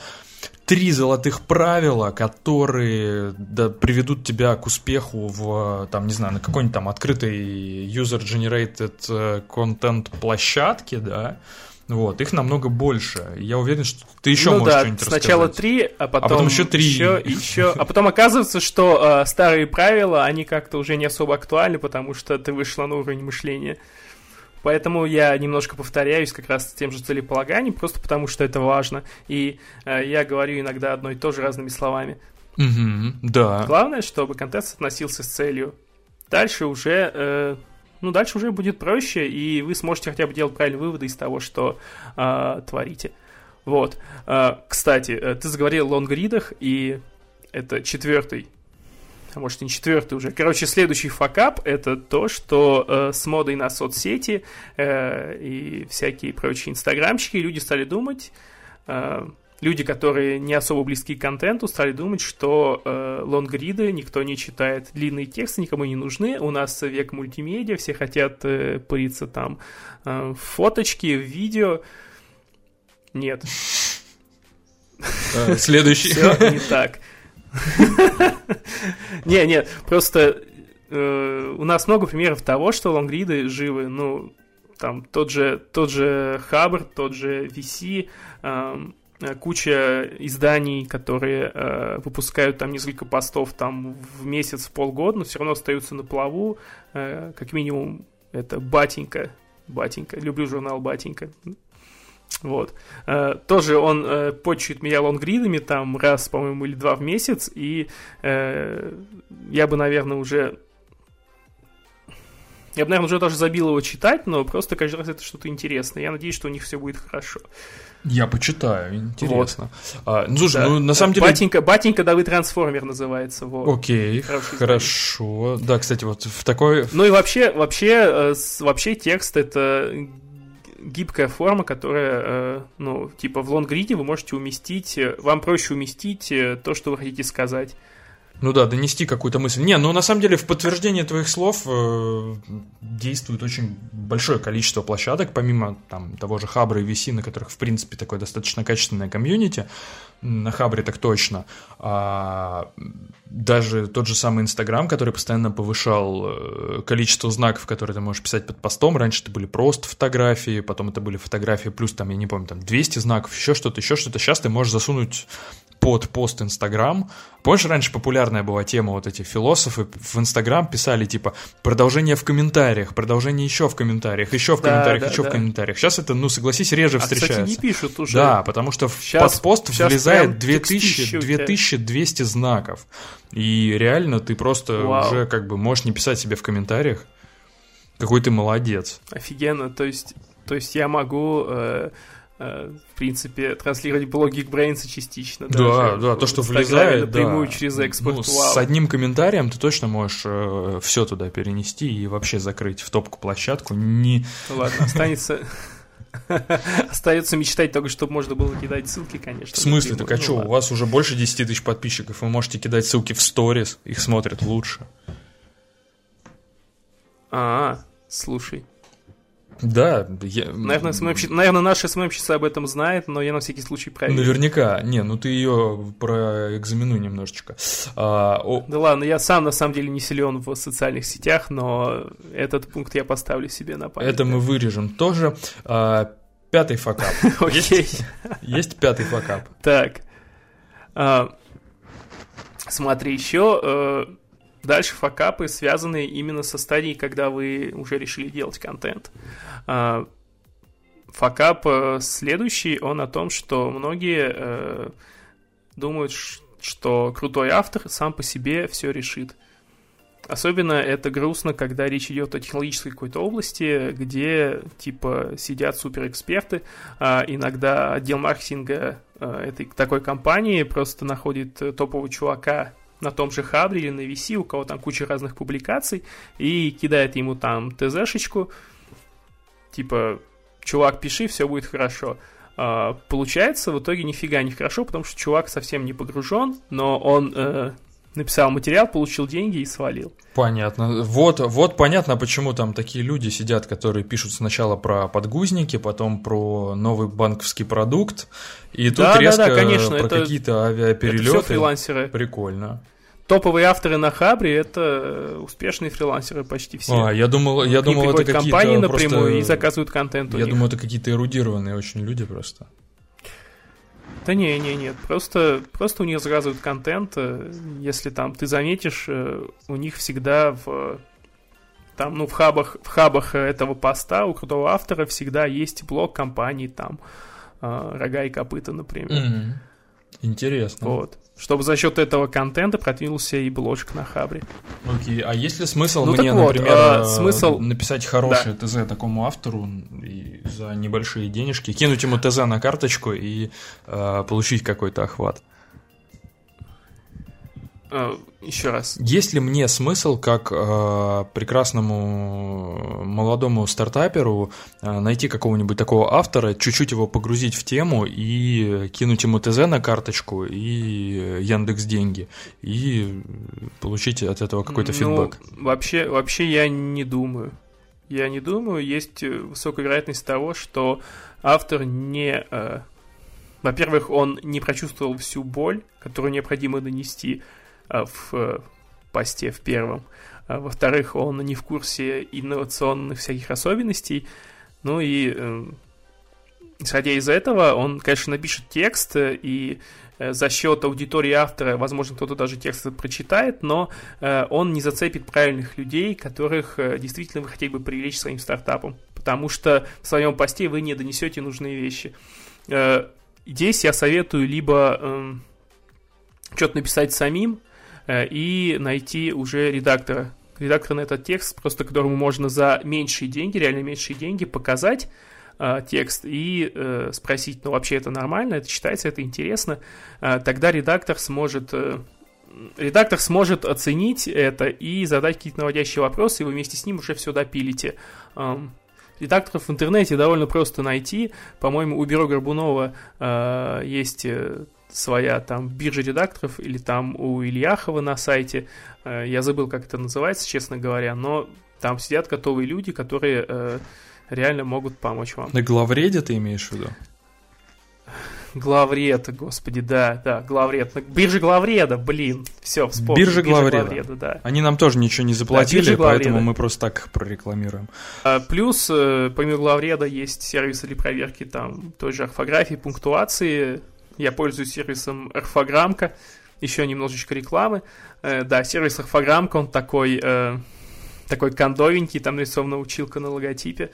три золотых правила, которые да, приведут тебя к успеху в, там, не знаю, на какой-нибудь там открытой user-generated контент э, площадке, да, вот, их намного больше. Я уверен, что ты еще ну, можешь да, что-нибудь сначала рассказать. три, а потом, а потом еще три. Еще, еще, а потом оказывается, что э, старые правила, они как-то уже не особо актуальны, потому что ты вышла на уровень мышления. Поэтому я немножко повторяюсь как раз с тем же целеполаганием, просто потому что это важно. И э, я говорю иногда одно и то же разными словами. Угу, да. Главное, чтобы контент относился с целью. Дальше уже... Э, ну, дальше уже будет проще, и вы сможете хотя бы делать правильные выводы из того, что э, творите. Вот. Э, кстати, ты заговорил о лонгридах, и это четвертый, а может не четвертый уже. Короче, следующий факап это то, что э, с модой на соцсети э, и всякие прочие инстаграмщики люди стали думать, э, люди, которые не особо близки к контенту, стали думать, что э, лонгриды никто не читает, длинные тексты никому не нужны, у нас век мультимедиа, все хотят э, париться там э, фоточки, видео. Нет. Э, следующий. Все не так. [laughs] Не, не, просто э, у нас много примеров того, что лонгриды живы. Ну, там тот же, тот же Хабр, тот же VC, куча изданий, которые э, выпускают там несколько постов там в месяц, в полгода, но все равно остаются на плаву. Э, как минимум, это Батенька. Батенька. Люблю журнал Батенька. Вот. Э, тоже он э, почует меня лонгридами там раз, по-моему, или два в месяц, и э, я бы, наверное, уже я бы, наверное, уже даже забил его читать, но просто каждый раз это что-то интересное. Я надеюсь, что у них все будет хорошо. Я почитаю, интересно. Вот. А, ну, слушай, да. ну на самом деле... Батенька, батенька, да, вы трансформер называется. Вот. Окей, хорошо. Да, кстати, вот в такой... Ну и вообще, вообще, э, вообще текст это гибкая форма, которая, э, ну, типа в лонгриде вы можете уместить, э, вам проще уместить то, что вы хотите сказать. Ну да, донести какую-то мысль. Не, ну на самом деле в подтверждение твоих слов э, действует очень большое количество площадок, помимо там того же Хабра и VC, на которых в принципе такое достаточно качественное комьюнити, на Хабре так точно. А, даже тот же самый Инстаграм, который постоянно повышал э, количество знаков, которые ты можешь писать под постом. Раньше это были просто фотографии, потом это были фотографии плюс там, я не помню, там 200 знаков, еще что-то, еще что-то. Сейчас ты можешь засунуть под пост Инстаграм. Помнишь, раньше популярная была тема, вот эти философы в Инстаграм писали, типа, продолжение в комментариях, продолжение еще в комментариях, еще в комментариях, да, еще да. в комментариях. Сейчас это, ну, согласись, реже а, встречается. Кстати, не пишут уже. Да, потому что сейчас, под пост сейчас влезает 2000, 2200 знаков. И реально ты просто Вау. уже как бы можешь не писать себе в комментариях, какой ты молодец. Офигенно, то есть, то есть я могу... Э Э, в принципе, транслировать блоги Geekbrains частично. Да, да, то, что влезает, напрямую да. через экспорт. Ну, с одним комментарием ты точно можешь э, все туда перенести и вообще закрыть в топку площадку. Не... Ладно, останется... [laughs] Остается мечтать только, чтобы можно было кидать ссылки, конечно. В смысле? Так а ну, что, у вас уже больше 10 тысяч подписчиков, вы можете кидать ссылки в сторис, их смотрят лучше. А, слушай, да, я... Наверное, СММщица, наверное, наша СММщица об этом знает, но я на всякий случай проверю. Наверняка. Не, ну ты ее проэкзаменуй немножечко. А, о... Да ладно, я сам на самом деле не силен в социальных сетях, но этот пункт я поставлю себе на память. Это мы вырежем тоже. А, пятый факап. [laughs] Окей. Есть пятый факап. Так. А, смотри, еще э, Дальше факапы связаны именно со стадией, когда вы уже решили делать контент. А, факап э, следующий, он о том, что многие э, думают, что крутой автор сам по себе все решит. Особенно это грустно, когда речь идет о технологической какой-то области, где типа сидят суперэксперты, а иногда отдел маркетинга э, этой такой компании просто находит топового чувака на том же Хабре или на VC, у кого там куча разных публикаций, и кидает ему там ТЗшечку, типа, чувак, пиши, все будет хорошо. А, получается в итоге нифига не хорошо, потому что чувак совсем не погружен, но он э, написал материал, получил деньги и свалил. Понятно. Вот, вот понятно, почему там такие люди сидят, которые пишут сначала про подгузники, потом про новый банковский продукт, и тут да, резко да, да, конечно, про какие-то авиаперелеты. Это все фрилансеры. Прикольно. Топовые авторы на Хабре это успешные фрилансеры почти все. А, я думал, я думал, это какие-то компании напрямую просто... и заказывают контент. Я думаю, это какие-то эрудированные очень люди просто. Да не, не, нет, просто, просто у них заказывают контент. Э, если там ты заметишь, э, у них всегда в там, ну, в хабах, в хабах этого поста у крутого автора всегда есть блок компании, там, э, рога и копыта, например. Mm-hmm. Интересно. Вот чтобы за счет этого контента продвинулся и блочек на Хабре. Окей, а есть ли смысл ну, мне, вот, например, а, смысл... написать хорошее да. ТЗ такому автору и за небольшие денежки, кинуть ему ТЗ на карточку и э, получить какой-то охват? Э, еще раз. Есть ли мне смысл, как э, прекрасному молодому стартаперу, э, найти какого-нибудь такого автора, чуть-чуть его погрузить в тему и кинуть ему ТЗ на карточку и Яндекс деньги и получить от этого какой-то ну, фидбэк? Вообще, вообще я не думаю. Я не думаю. Есть высокая вероятность того, что автор не э, во-первых, он не прочувствовал всю боль, которую необходимо донести, Э, в э, посте в первом. А во-вторых, он не в курсе инновационных всяких особенностей. Ну и э, исходя из этого, он, конечно, напишет текст, и за счет аудитории автора, возможно, кто-то даже текст прочитает, но он не зацепит правильных людей, которых действительно вы хотели бы привлечь своим стартапом, потому что в своем посте вы не донесете нужные вещи. Здесь я советую либо эм, что-то написать самим, Э, и найти уже редактора. Редактора на этот текст, просто которому можно за меньшие деньги, реально меньшие деньги, показать э, текст и э, спросить, ну вообще это нормально, это читается, это интересно, э, тогда редактор сможет э, редактор сможет оценить это и задать какие-то наводящие вопросы, и вы вместе с ним уже все допилите. Эм, редакторов в интернете довольно просто найти. По-моему, у Бюро Горбунова э, есть э, своя там биржа редакторов или там у Ильяхова на сайте. Э, я забыл, как это называется, честно говоря, но там сидят готовые люди, которые э, реально могут помочь вам. На главреде ты имеешь в виду? Главред, господи, да, да, главред. Биржа главреда, блин, все, вспомнил. Биржа, Биржа главреда. главреда, да. Они нам тоже ничего не заплатили, да, поэтому мы просто так их прорекламируем. А, плюс, э, помимо главреда, есть сервисы для проверки там той же орфографии, пунктуации, я пользуюсь сервисом Орфограмка. Еще немножечко рекламы. Э, да, сервис Орфограмка, он такой, э, такой кондовенький, там нарисована училка на логотипе.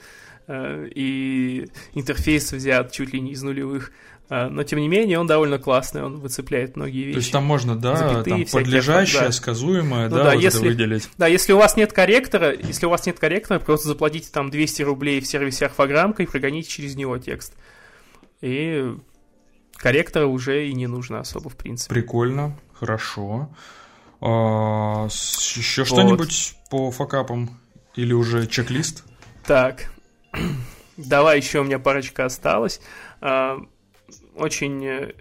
Э, и интерфейс взят чуть ли не из нулевых. Э, но, тем не менее, он довольно классный, он выцепляет многие вещи. То есть там можно, да, Запятые, там подлежащее, да. сказуемое, ну, да, да вот если, это выделить. Да, если у вас нет корректора, если у вас нет корректора, просто заплатите там 200 рублей в сервисе Орфограмка и прогоните через него текст. И корректора уже и не нужно особо, в принципе. Прикольно, хорошо. А, еще вот. что-нибудь по факапам? Или уже чек-лист? Так, [clears throat] давай еще у меня парочка осталась. А, очень э,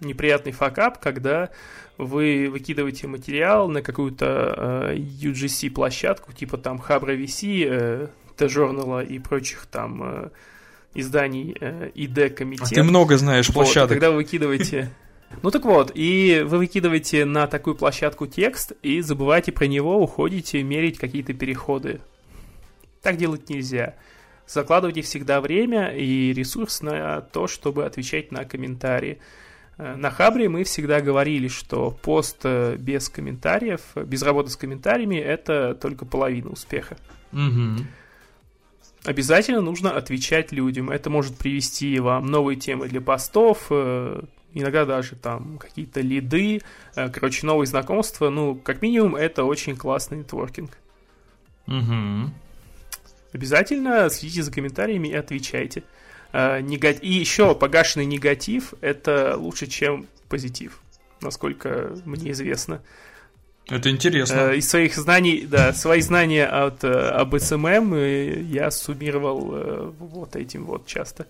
неприятный факап, когда вы выкидываете материал на какую-то э, UGC-площадку, типа там Хабра VC, э, T-Journal и прочих там э, изданий э, ИД комитет. А ты много знаешь площадок. Вот, когда вы выкидываете... [laughs] Ну так вот, и вы выкидываете на такую площадку текст и забываете про него, уходите мерить какие-то переходы. Так делать нельзя. Закладывайте всегда время и ресурс на то, чтобы отвечать на комментарии. Э, на Хабре мы всегда говорили, что пост э, без комментариев, без работы с комментариями, это только половина успеха. Угу обязательно нужно отвечать людям. Это может привести вам новые темы для постов, э, иногда даже там какие-то лиды, э, короче, новые знакомства. Ну, как минимум, это очень классный нетворкинг. Угу. Обязательно следите за комментариями и отвечайте. Э, негатив... И еще погашенный негатив это лучше, чем позитив, насколько мне известно. Это интересно. Э, из своих знаний, да, свои знания от, э, об SMM э, я суммировал вот этим вот часто.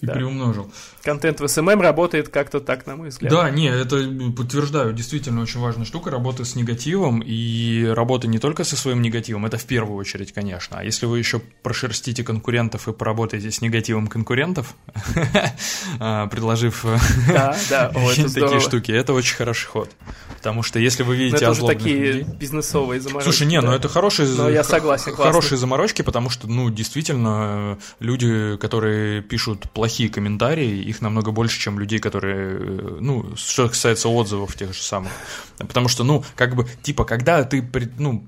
И да. приумножил. Контент в SMM работает как-то так, на мой взгляд. Да, не, это подтверждаю, действительно очень важная штука, работа с негативом, и работа не только со своим негативом, это в первую очередь, конечно. А если вы еще прошерстите конкурентов и поработаете с негативом конкурентов, [laughs] а, предложив [laughs] такие штуки, это очень хороший ход. Потому что если вы видите Это уже такие бизнесовые заморочки. Слушай, не, ну это хорошие, я согласен, [laughs] хорошие заморочки, потому что, ну, действительно, люди, которые пишут плохие комментарии, их намного больше, чем людей, которые, э, ну, что касается отзывов тех же самых. Потому что, ну, как бы, типа, когда ты, ну,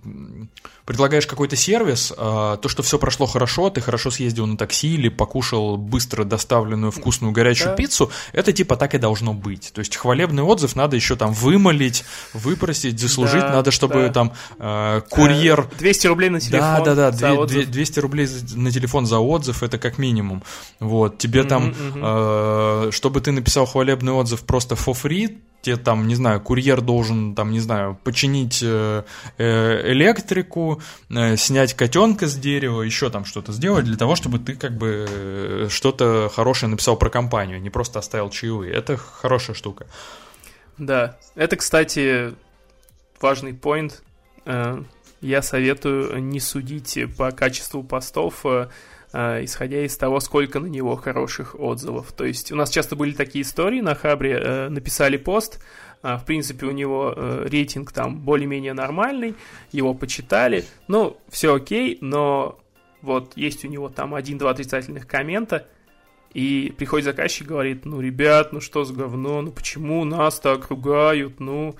предлагаешь какой-то сервис, а, то, что все прошло хорошо, ты хорошо съездил на такси или покушал быстро доставленную вкусную горячую да. пиццу, это типа так и должно быть. То есть хвалебный отзыв надо еще там вымолить, выпросить, заслужить, да, надо, чтобы да. там э, курьер... 200 рублей на телефон Да, да, да, 200 рублей на телефон за отзыв, это как минимум. Вот, тебе там, э, чтобы ты написал хвалебный отзыв просто for free, тебе там, не знаю, курьер должен, там, не знаю, починить э, э, электрику, э, снять котенка с дерева, еще там что-то сделать для того, чтобы ты как бы что-то хорошее написал про компанию, не просто оставил чаевые. Это хорошая штука. Да, это, кстати, важный поинт. Я советую не судить по качеству постов исходя из того, сколько на него хороших отзывов. То есть у нас часто были такие истории, на Хабре э, написали пост, э, в принципе, у него э, рейтинг там более-менее нормальный, его почитали, ну, все окей, но вот есть у него там один-два отрицательных коммента, и приходит заказчик говорит, ну, ребят, ну что за говно, ну почему нас так ругают, ну...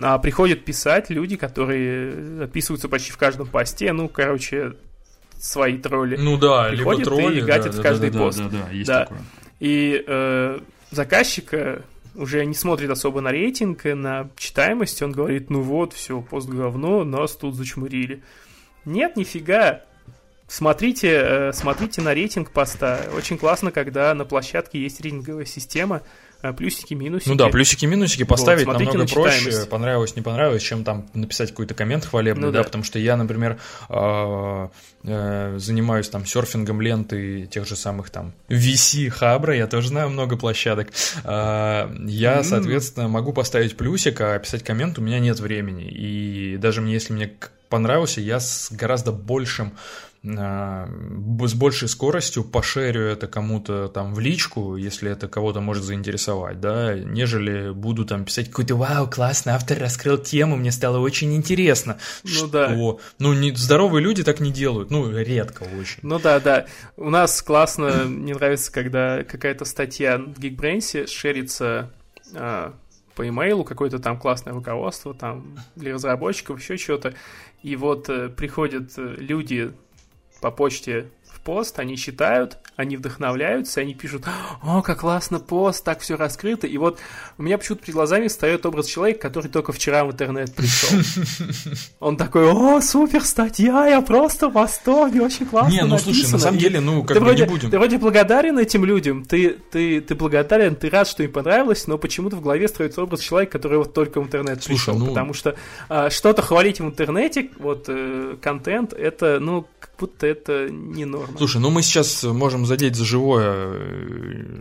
А приходят писать люди, которые описываются почти в каждом посте, ну, короче, свои тролли. Ну да, Приходят либо тролли, и гатят да, в каждый да, пост. Да, да, да, есть да. такое. И э, заказчик уже не смотрит особо на рейтинг, на читаемость, он говорит, ну вот, все, пост говно, нас тут зачмурили. Нет, нифига. Смотрите, э, смотрите на рейтинг поста. Очень классно, когда на площадке есть рейтинговая система, плюсики, минусики. Ну да, плюсики, минусики поставить вот, намного на проще, понравилось, не понравилось, чем там написать какой-то коммент хвалебный, ну, да, да, потому что я, например, э, э, занимаюсь там серфингом ленты тех же самых там VC, Хабра, я тоже знаю много площадок. Я, mm-hmm. соответственно, могу поставить плюсик, а писать коммент у меня нет времени. И даже мне, если мне понравился, я с гораздо большим с большей скоростью пошерю это кому-то там в личку, если это кого-то может заинтересовать, да, нежели буду там писать какой-то «Вау, классно, автор раскрыл тему, мне стало очень интересно». Ну Что? да. Ну, не, здоровые люди так не делают, ну, редко очень. Ну да, да. У нас классно, мне нравится, когда какая-то статья в Geekbrains шерится а, по имейлу, какое-то там классное руководство там для разработчиков, еще что-то, и вот э, приходят э, люди по почте в пост, они читают, они вдохновляются, они пишут, о, как классно пост, так все раскрыто. И вот у меня почему-то перед глазами встает образ человека, который только вчера в интернет пришел. [laughs] Он такой, о, супер статья, я просто в восторге, очень классно Не, ну написано. слушай, на самом деле, ну, как ты бы вроде, не будем. Ты вроде благодарен этим людям, ты, ты, ты благодарен, ты рад, что им понравилось, но почему-то в голове строится образ человека, который вот только в интернет слушай, пришел. Ну... Потому что а, что-то хвалить в интернете, вот, э, контент, это, ну, будто это не норма. Слушай, ну мы сейчас можем задеть за живое э,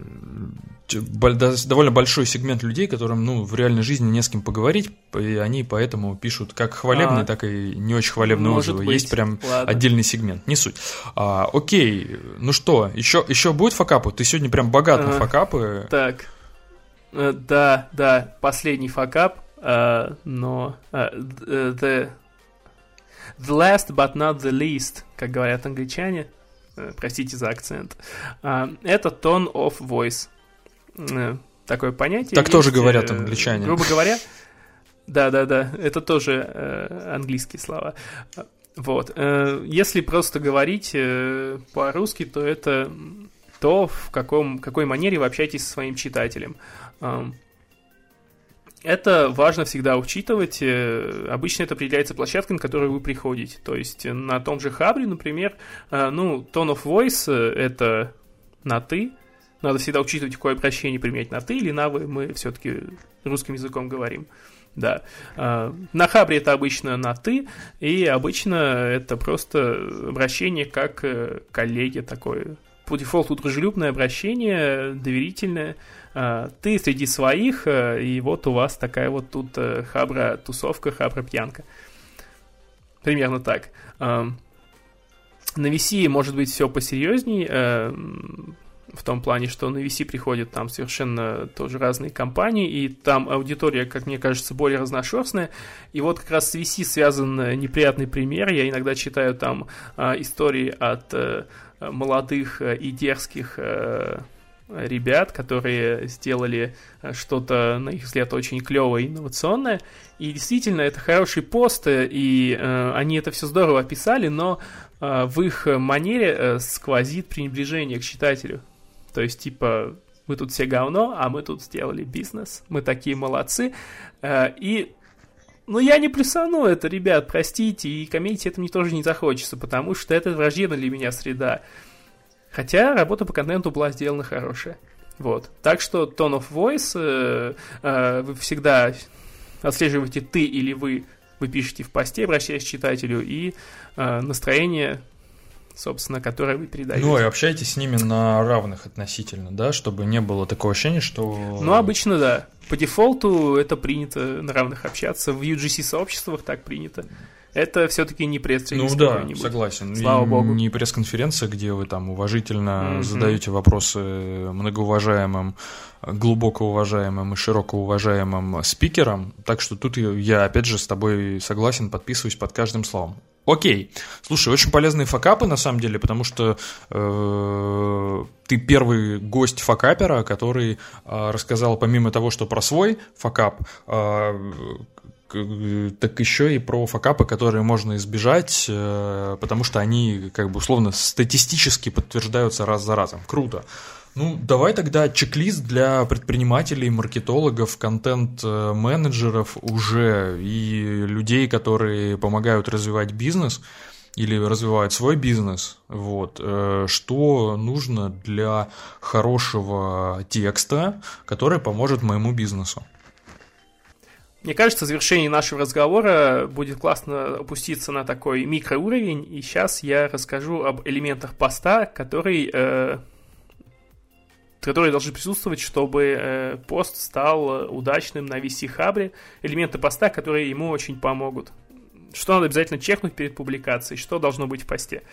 довольно большой сегмент людей, которым ну, в реальной жизни не с кем поговорить, и они поэтому пишут как хвалебные, а, так и не очень хвалебные отзывы. Быть. Есть прям Ладно. отдельный сегмент, не суть. А, окей, ну что, еще, еще будет факапы? Ты сегодня прям богат а, на факапы. Так, э, да, да, последний факап, uh, но the, the last but not the least, как говорят англичане, Э, простите за акцент, а, это tone of voice. Э, такое понятие. Так есть, тоже говорят э, англичане. Грубо говоря, да-да-да, это тоже английские слова. Вот. Если просто говорить по-русски, то это то, в каком, какой манере вы общаетесь со своим читателем. Это важно всегда учитывать. Э, обычно это определяется площадкой, на которую вы приходите. То есть на том же Хабре, например, э, ну, tone of voice э, — это на «ты». Надо всегда учитывать, какое обращение применять на «ты» или на «вы». Мы все-таки русским языком говорим. Да. На Хабре это обычно на «ты», и обычно это просто обращение как коллеге такое по дефолту дружелюбное обращение, доверительное. А, ты среди своих, а, и вот у вас такая вот тут а, хабра-тусовка, хабра-пьянка. Примерно так. А, на VC может быть все посерьезней, а, в том плане, что на VC приходят там совершенно тоже разные компании, и там аудитория, как мне кажется, более разношерстная. И вот как раз с VC связан неприятный пример. Я иногда читаю там истории от молодых э, и дерзких ребят, которые сделали что-то, на их взгляд, очень клевое и инновационное. И действительно, это хороший пост, и э, они это все здорово описали, но э, в их манере э, сквозит пренебрежение к читателю. То есть, типа, вы тут все говно, а мы тут сделали бизнес, мы такие молодцы. Э, и, ну, я не плюсану это, ребят, простите, и комедии это мне тоже не захочется, потому что это враждебная для меня среда. Хотя работа по контенту была сделана хорошая. Вот. Так что tone of voice э, э, вы всегда отслеживаете ты или вы, вы пишете в посте, обращаясь к читателю, и э, настроение собственно, которое вы передаете. Ну, и общайтесь с ними на равных относительно, да, чтобы не было такого ощущения, что... Ну, обычно, да. По дефолту это принято на равных общаться. В UGC-сообществах так принято. Это все-таки не пресс-релиз Ну да, согласен. Слава и богу. Не пресс-конференция, где вы там уважительно mm-hmm. задаете вопросы многоуважаемым, глубоко уважаемым и широко уважаемым спикерам. Так что тут я, опять же, с тобой согласен, подписываюсь под каждым словом. Окей. Слушай, очень полезные факапы, на самом деле, потому что э, ты первый гость факапера, который э, рассказал помимо того, что про свой факап, э, так еще и про факапы, которые можно избежать, э, потому что они, как бы, условно, статистически подтверждаются раз за разом. Круто. Ну, давай тогда чек-лист для предпринимателей, маркетологов, контент-менеджеров уже и людей, которые помогают развивать бизнес или развивают свой бизнес. Вот. Э, что нужно для хорошего текста, который поможет моему бизнесу? Мне кажется, в завершении нашего разговора будет классно опуститься на такой микроуровень, и сейчас я расскажу об элементах поста, который э, которые должны присутствовать, чтобы э, пост стал удачным на VC-хабре, элементы поста, которые ему очень помогут. Что надо обязательно чекнуть перед публикацией, что должно быть в посте.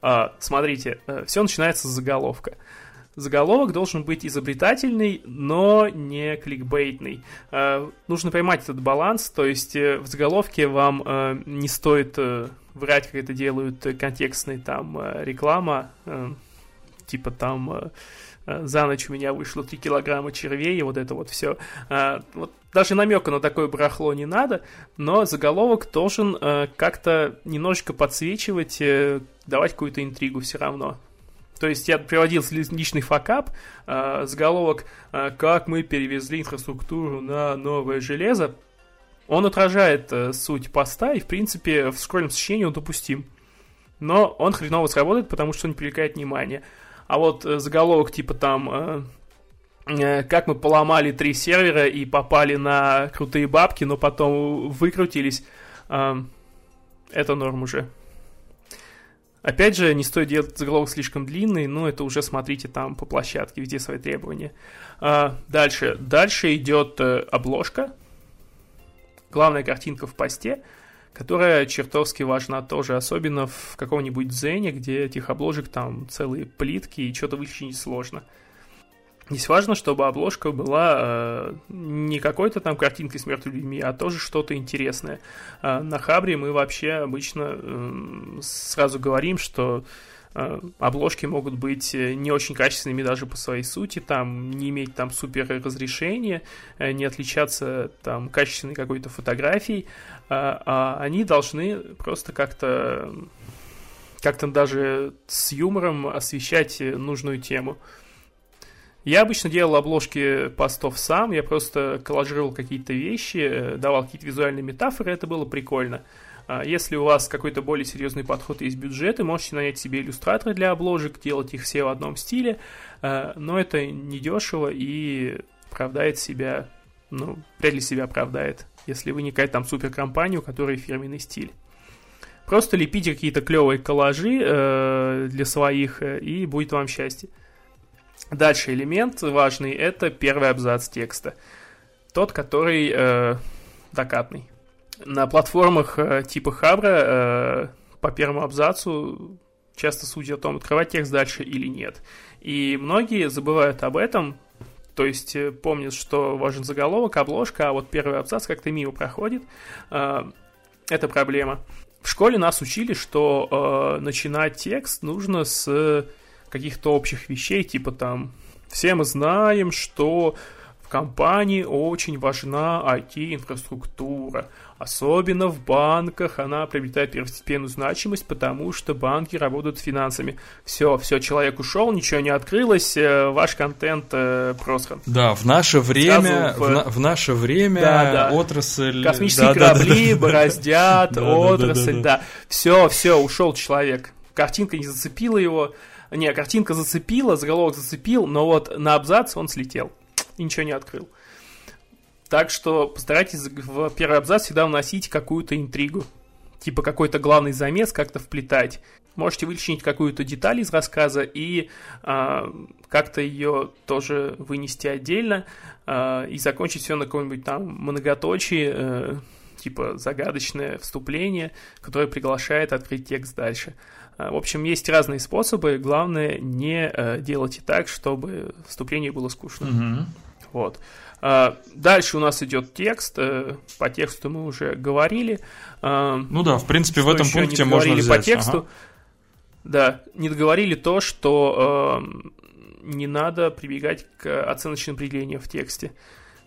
А, смотрите, э, все начинается с заголовка. Заголовок должен быть изобретательный, но не кликбейтный. Э, нужно поймать этот баланс, то есть э, в заголовке вам э, не стоит врать, как это делают контекстные там реклама, типа там... За ночь у меня вышло 3 килограмма червей, и вот это вот все. Вот даже намека на такое барахло не надо, но заголовок должен как-то немножечко подсвечивать, давать какую-то интригу все равно. То есть я приводил личный факап, заголовок «Как мы перевезли инфраструктуру на новое железо», он отражает суть поста, и, в принципе, в школьном сочинении он допустим. Но он хреново сработает, потому что он не привлекает внимания. А вот э, заголовок типа там э, э, как мы поломали три сервера и попали на крутые бабки, но потом выкрутились, это норм уже. Опять же, не стоит делать заголовок слишком длинный, но это уже смотрите там по площадке, везде свои требования. Дальше. Дальше идет обложка. Главная картинка в посте – которая чертовски важна тоже, особенно в каком-нибудь дзене, где этих обложек там целые плитки и что-то вычленить сложно. Здесь важно, чтобы обложка была э, не какой-то там картинкой с мертвыми людьми, а тоже что-то интересное. Э, на Хабре мы вообще обычно э, сразу говорим, что Э, обложки могут быть э, не очень качественными даже по своей сути, там не иметь там супер разрешения, э, не отличаться там качественной какой-то фотографией, а они должны просто как-то как-то даже с юмором освещать нужную тему. Я обычно делал обложки постов сам, я просто коллажировал какие-то вещи, давал какие-то визуальные метафоры, это было прикольно. А если у вас какой-то более серьезный подход есть бюджеты, можете нанять себе иллюстраторы для обложек, делать их все в одном стиле, а, но это недешево и оправдает себя, ну, вряд ли себя оправдает, если вы не какая-то там суперкомпания, у которой фирменный стиль. Просто лепите какие-то клевые коллажи э, для своих, э, и будет вам счастье. Дальше элемент важный – это первый абзац текста. Тот, который э, докатный. На платформах э, типа Хабра э, по первому абзацу часто судят о том, открывать текст дальше или нет. И многие забывают об этом, то есть э, помнят, что важен заголовок, обложка, а вот первый абзац как-то мимо проходит. Э, это проблема. В школе нас учили, что э, начинать текст нужно с каких-то общих вещей, типа там все мы знаем, что в компании очень важна IT-инфраструктура. Особенно в банках она приобретает первостепенную значимость, потому что банки работают с финансами. Все, все, человек ушел, ничего не открылось, э, ваш контент э, просран. Да, в наше время, в, в, на, в наше время да, да. отрасль... Космические да, корабли да, да, бороздят [laughs] да, отрасль, да, да, да. Все, все, ушел человек. Картинка не зацепила его. Не, картинка зацепила, заголовок зацепил, но вот на абзац он слетел и ничего не открыл. Так что постарайтесь в первый абзац всегда вносить какую-то интригу. Типа какой-то главный замес как-то вплетать. Можете вычленить какую-то деталь из рассказа и э, как-то ее тоже вынести отдельно э, и закончить все на каком-нибудь там многоточии, э, типа загадочное вступление, которое приглашает открыть текст дальше. В общем, есть разные способы. Главное, не э, делайте так, чтобы вступление было скучно. Mm-hmm. Вот. А, дальше у нас идет текст. Э, по тексту мы уже говорили. Ну да, в принципе, в этом пункте можно взять. по тексту. Ага. Да, не договорили то, что э, не надо прибегать к оценочным определениям в тексте.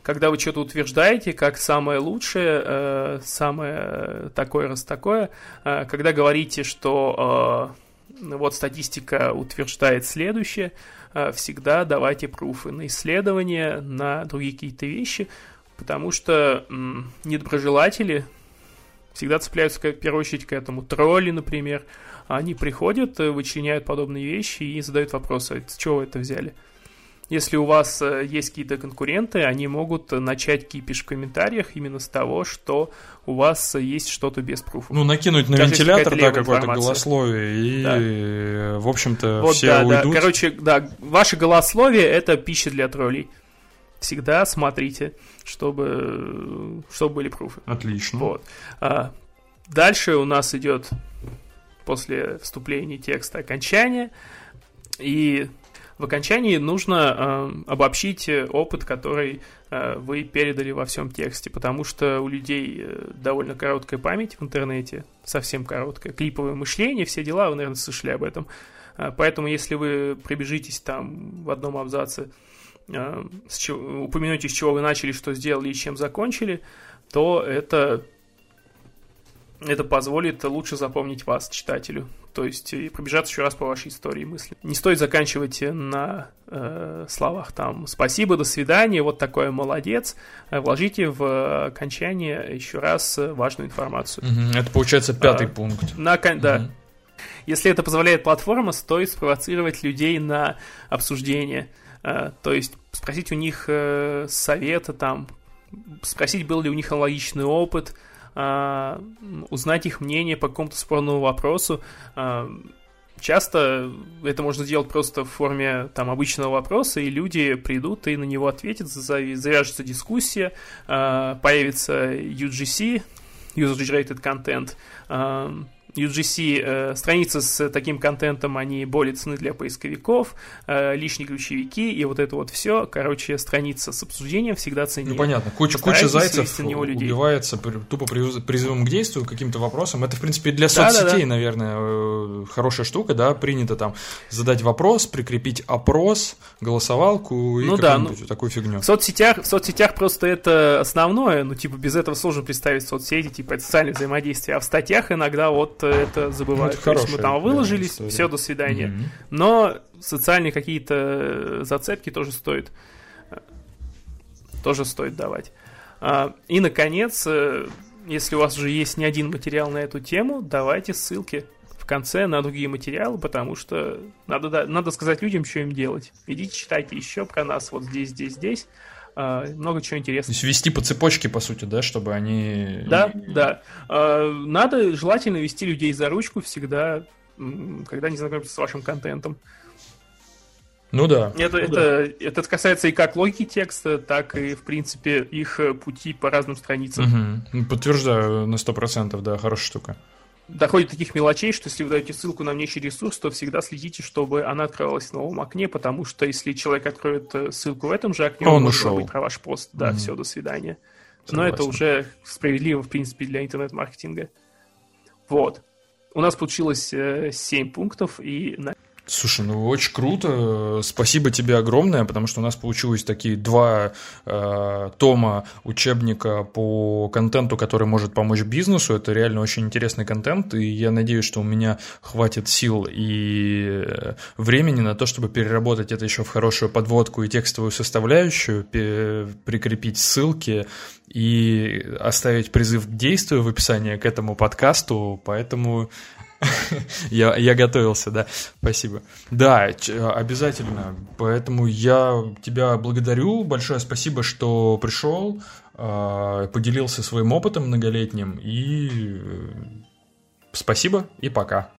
Когда вы что-то утверждаете как самое лучшее, э, самое такое раз такое, э, когда говорите, что э, вот статистика утверждает следующее, всегда давайте пруфы на исследования, на другие какие-то вещи, потому что недоброжелатели всегда цепляются в первую очередь к этому. Тролли, например, они приходят, вычленяют подобные вещи и задают вопросы, с чего вы это взяли. Если у вас э, есть какие-то конкуренты, они могут начать кипиш в комментариях именно с того, что у вас есть что-то без пруфа. Ну, накинуть на Даже вентилятор, да, какое-то голословие, и, да. в общем-то, вот, все да, уйдут. Да. Короче, да, ваше голословие – это пища для троллей. Всегда смотрите, чтобы, чтобы были пруфы. Отлично. Вот. А, дальше у нас идет после вступления текста окончание, и в окончании нужно э, обобщить опыт, который э, вы передали во всем тексте, потому что у людей э, довольно короткая память в интернете, совсем короткая, клиповое мышление, все дела, вы, наверное, слышали об этом. Э, поэтому, если вы прибежитесь там в одном абзаце, э, с чего, упомянете, с чего вы начали, что сделали и чем закончили, то это это позволит лучше запомнить вас, читателю. То есть и пробежаться еще раз по вашей истории мысли. Не стоит заканчивать на э, словах там «спасибо, до свидания», вот такое «молодец». Э, вложите в окончание еще раз важную информацию. Это получается пятый а, пункт. На, угу. Да. Если это позволяет платформа, стоит спровоцировать людей на обсуждение. Э, то есть спросить у них э, совета там, спросить, был ли у них аналогичный опыт – а, узнать их мнение по какому-то спорному вопросу. А, часто это можно сделать просто в форме там обычного вопроса, и люди придут и на него ответят, завяжется дискуссия, а, появится UGC, User Generated Content, UGC э, страницы с таким контентом, они более ценны для поисковиков, э, лишние ключевики и вот это вот все. Короче, страница с обсуждением всегда ценнее. Ну понятно, куча, куча зайцев убивается тупо призывом к действию, каким-то вопросом. Это, в принципе, для соцсетей, да, да, да. наверное, э, хорошая штука, да, принято там задать вопрос, прикрепить опрос, голосовалку и ну, да, ну, такую фигню. В соцсетях, в соцсетях просто это основное, ну, типа, без этого сложно представить соцсети, типа, это социальное взаимодействие, а в статьях иногда вот это забывают. Ну, это То есть мы там выложились, да, все, до свидания. Mm-hmm. Но социальные какие-то э, зацепки тоже стоит, э, тоже стоит давать. А, и, наконец, э, если у вас уже есть не один материал на эту тему, давайте ссылки в конце на другие материалы, потому что надо, надо сказать людям, что им делать. Идите, читайте еще про нас вот здесь, здесь, здесь. Э, много чего интересного. То есть вести по цепочке, по сути, да, чтобы они... Да, да. Э, надо желательно вести людей за ручку всегда, когда они знакомятся с вашим контентом. Ну да. Это, ну, это, да. это касается и как логики текста, так и, в принципе, их пути по разным страницам. Угу. Подтверждаю на 100%, да, хорошая штука. Доходит до таких мелочей, что если вы даете ссылку на внешний ресурс, то всегда следите, чтобы она открывалась в новом окне, потому что если человек откроет э, ссылку в этом же окне, он, он ушел. забыть про ваш пост. Да, угу. все, до свидания. Согласен. Но это уже справедливо, в принципе, для интернет-маркетинга. Вот. У нас получилось э, 7 пунктов, и на Слушай, ну очень круто. Спасибо тебе огромное, потому что у нас получилось такие два э, тома учебника по контенту, который может помочь бизнесу. Это реально очень интересный контент, и я надеюсь, что у меня хватит сил и э, времени на то, чтобы переработать это еще в хорошую подводку и текстовую составляющую, прикрепить ссылки и оставить призыв к действию в описании к этому подкасту. Поэтому [laughs] я, я готовился, да. Спасибо. Да, обязательно. Поэтому я тебя благодарю. Большое спасибо, что пришел, а, поделился своим опытом многолетним. И э, спасибо и пока.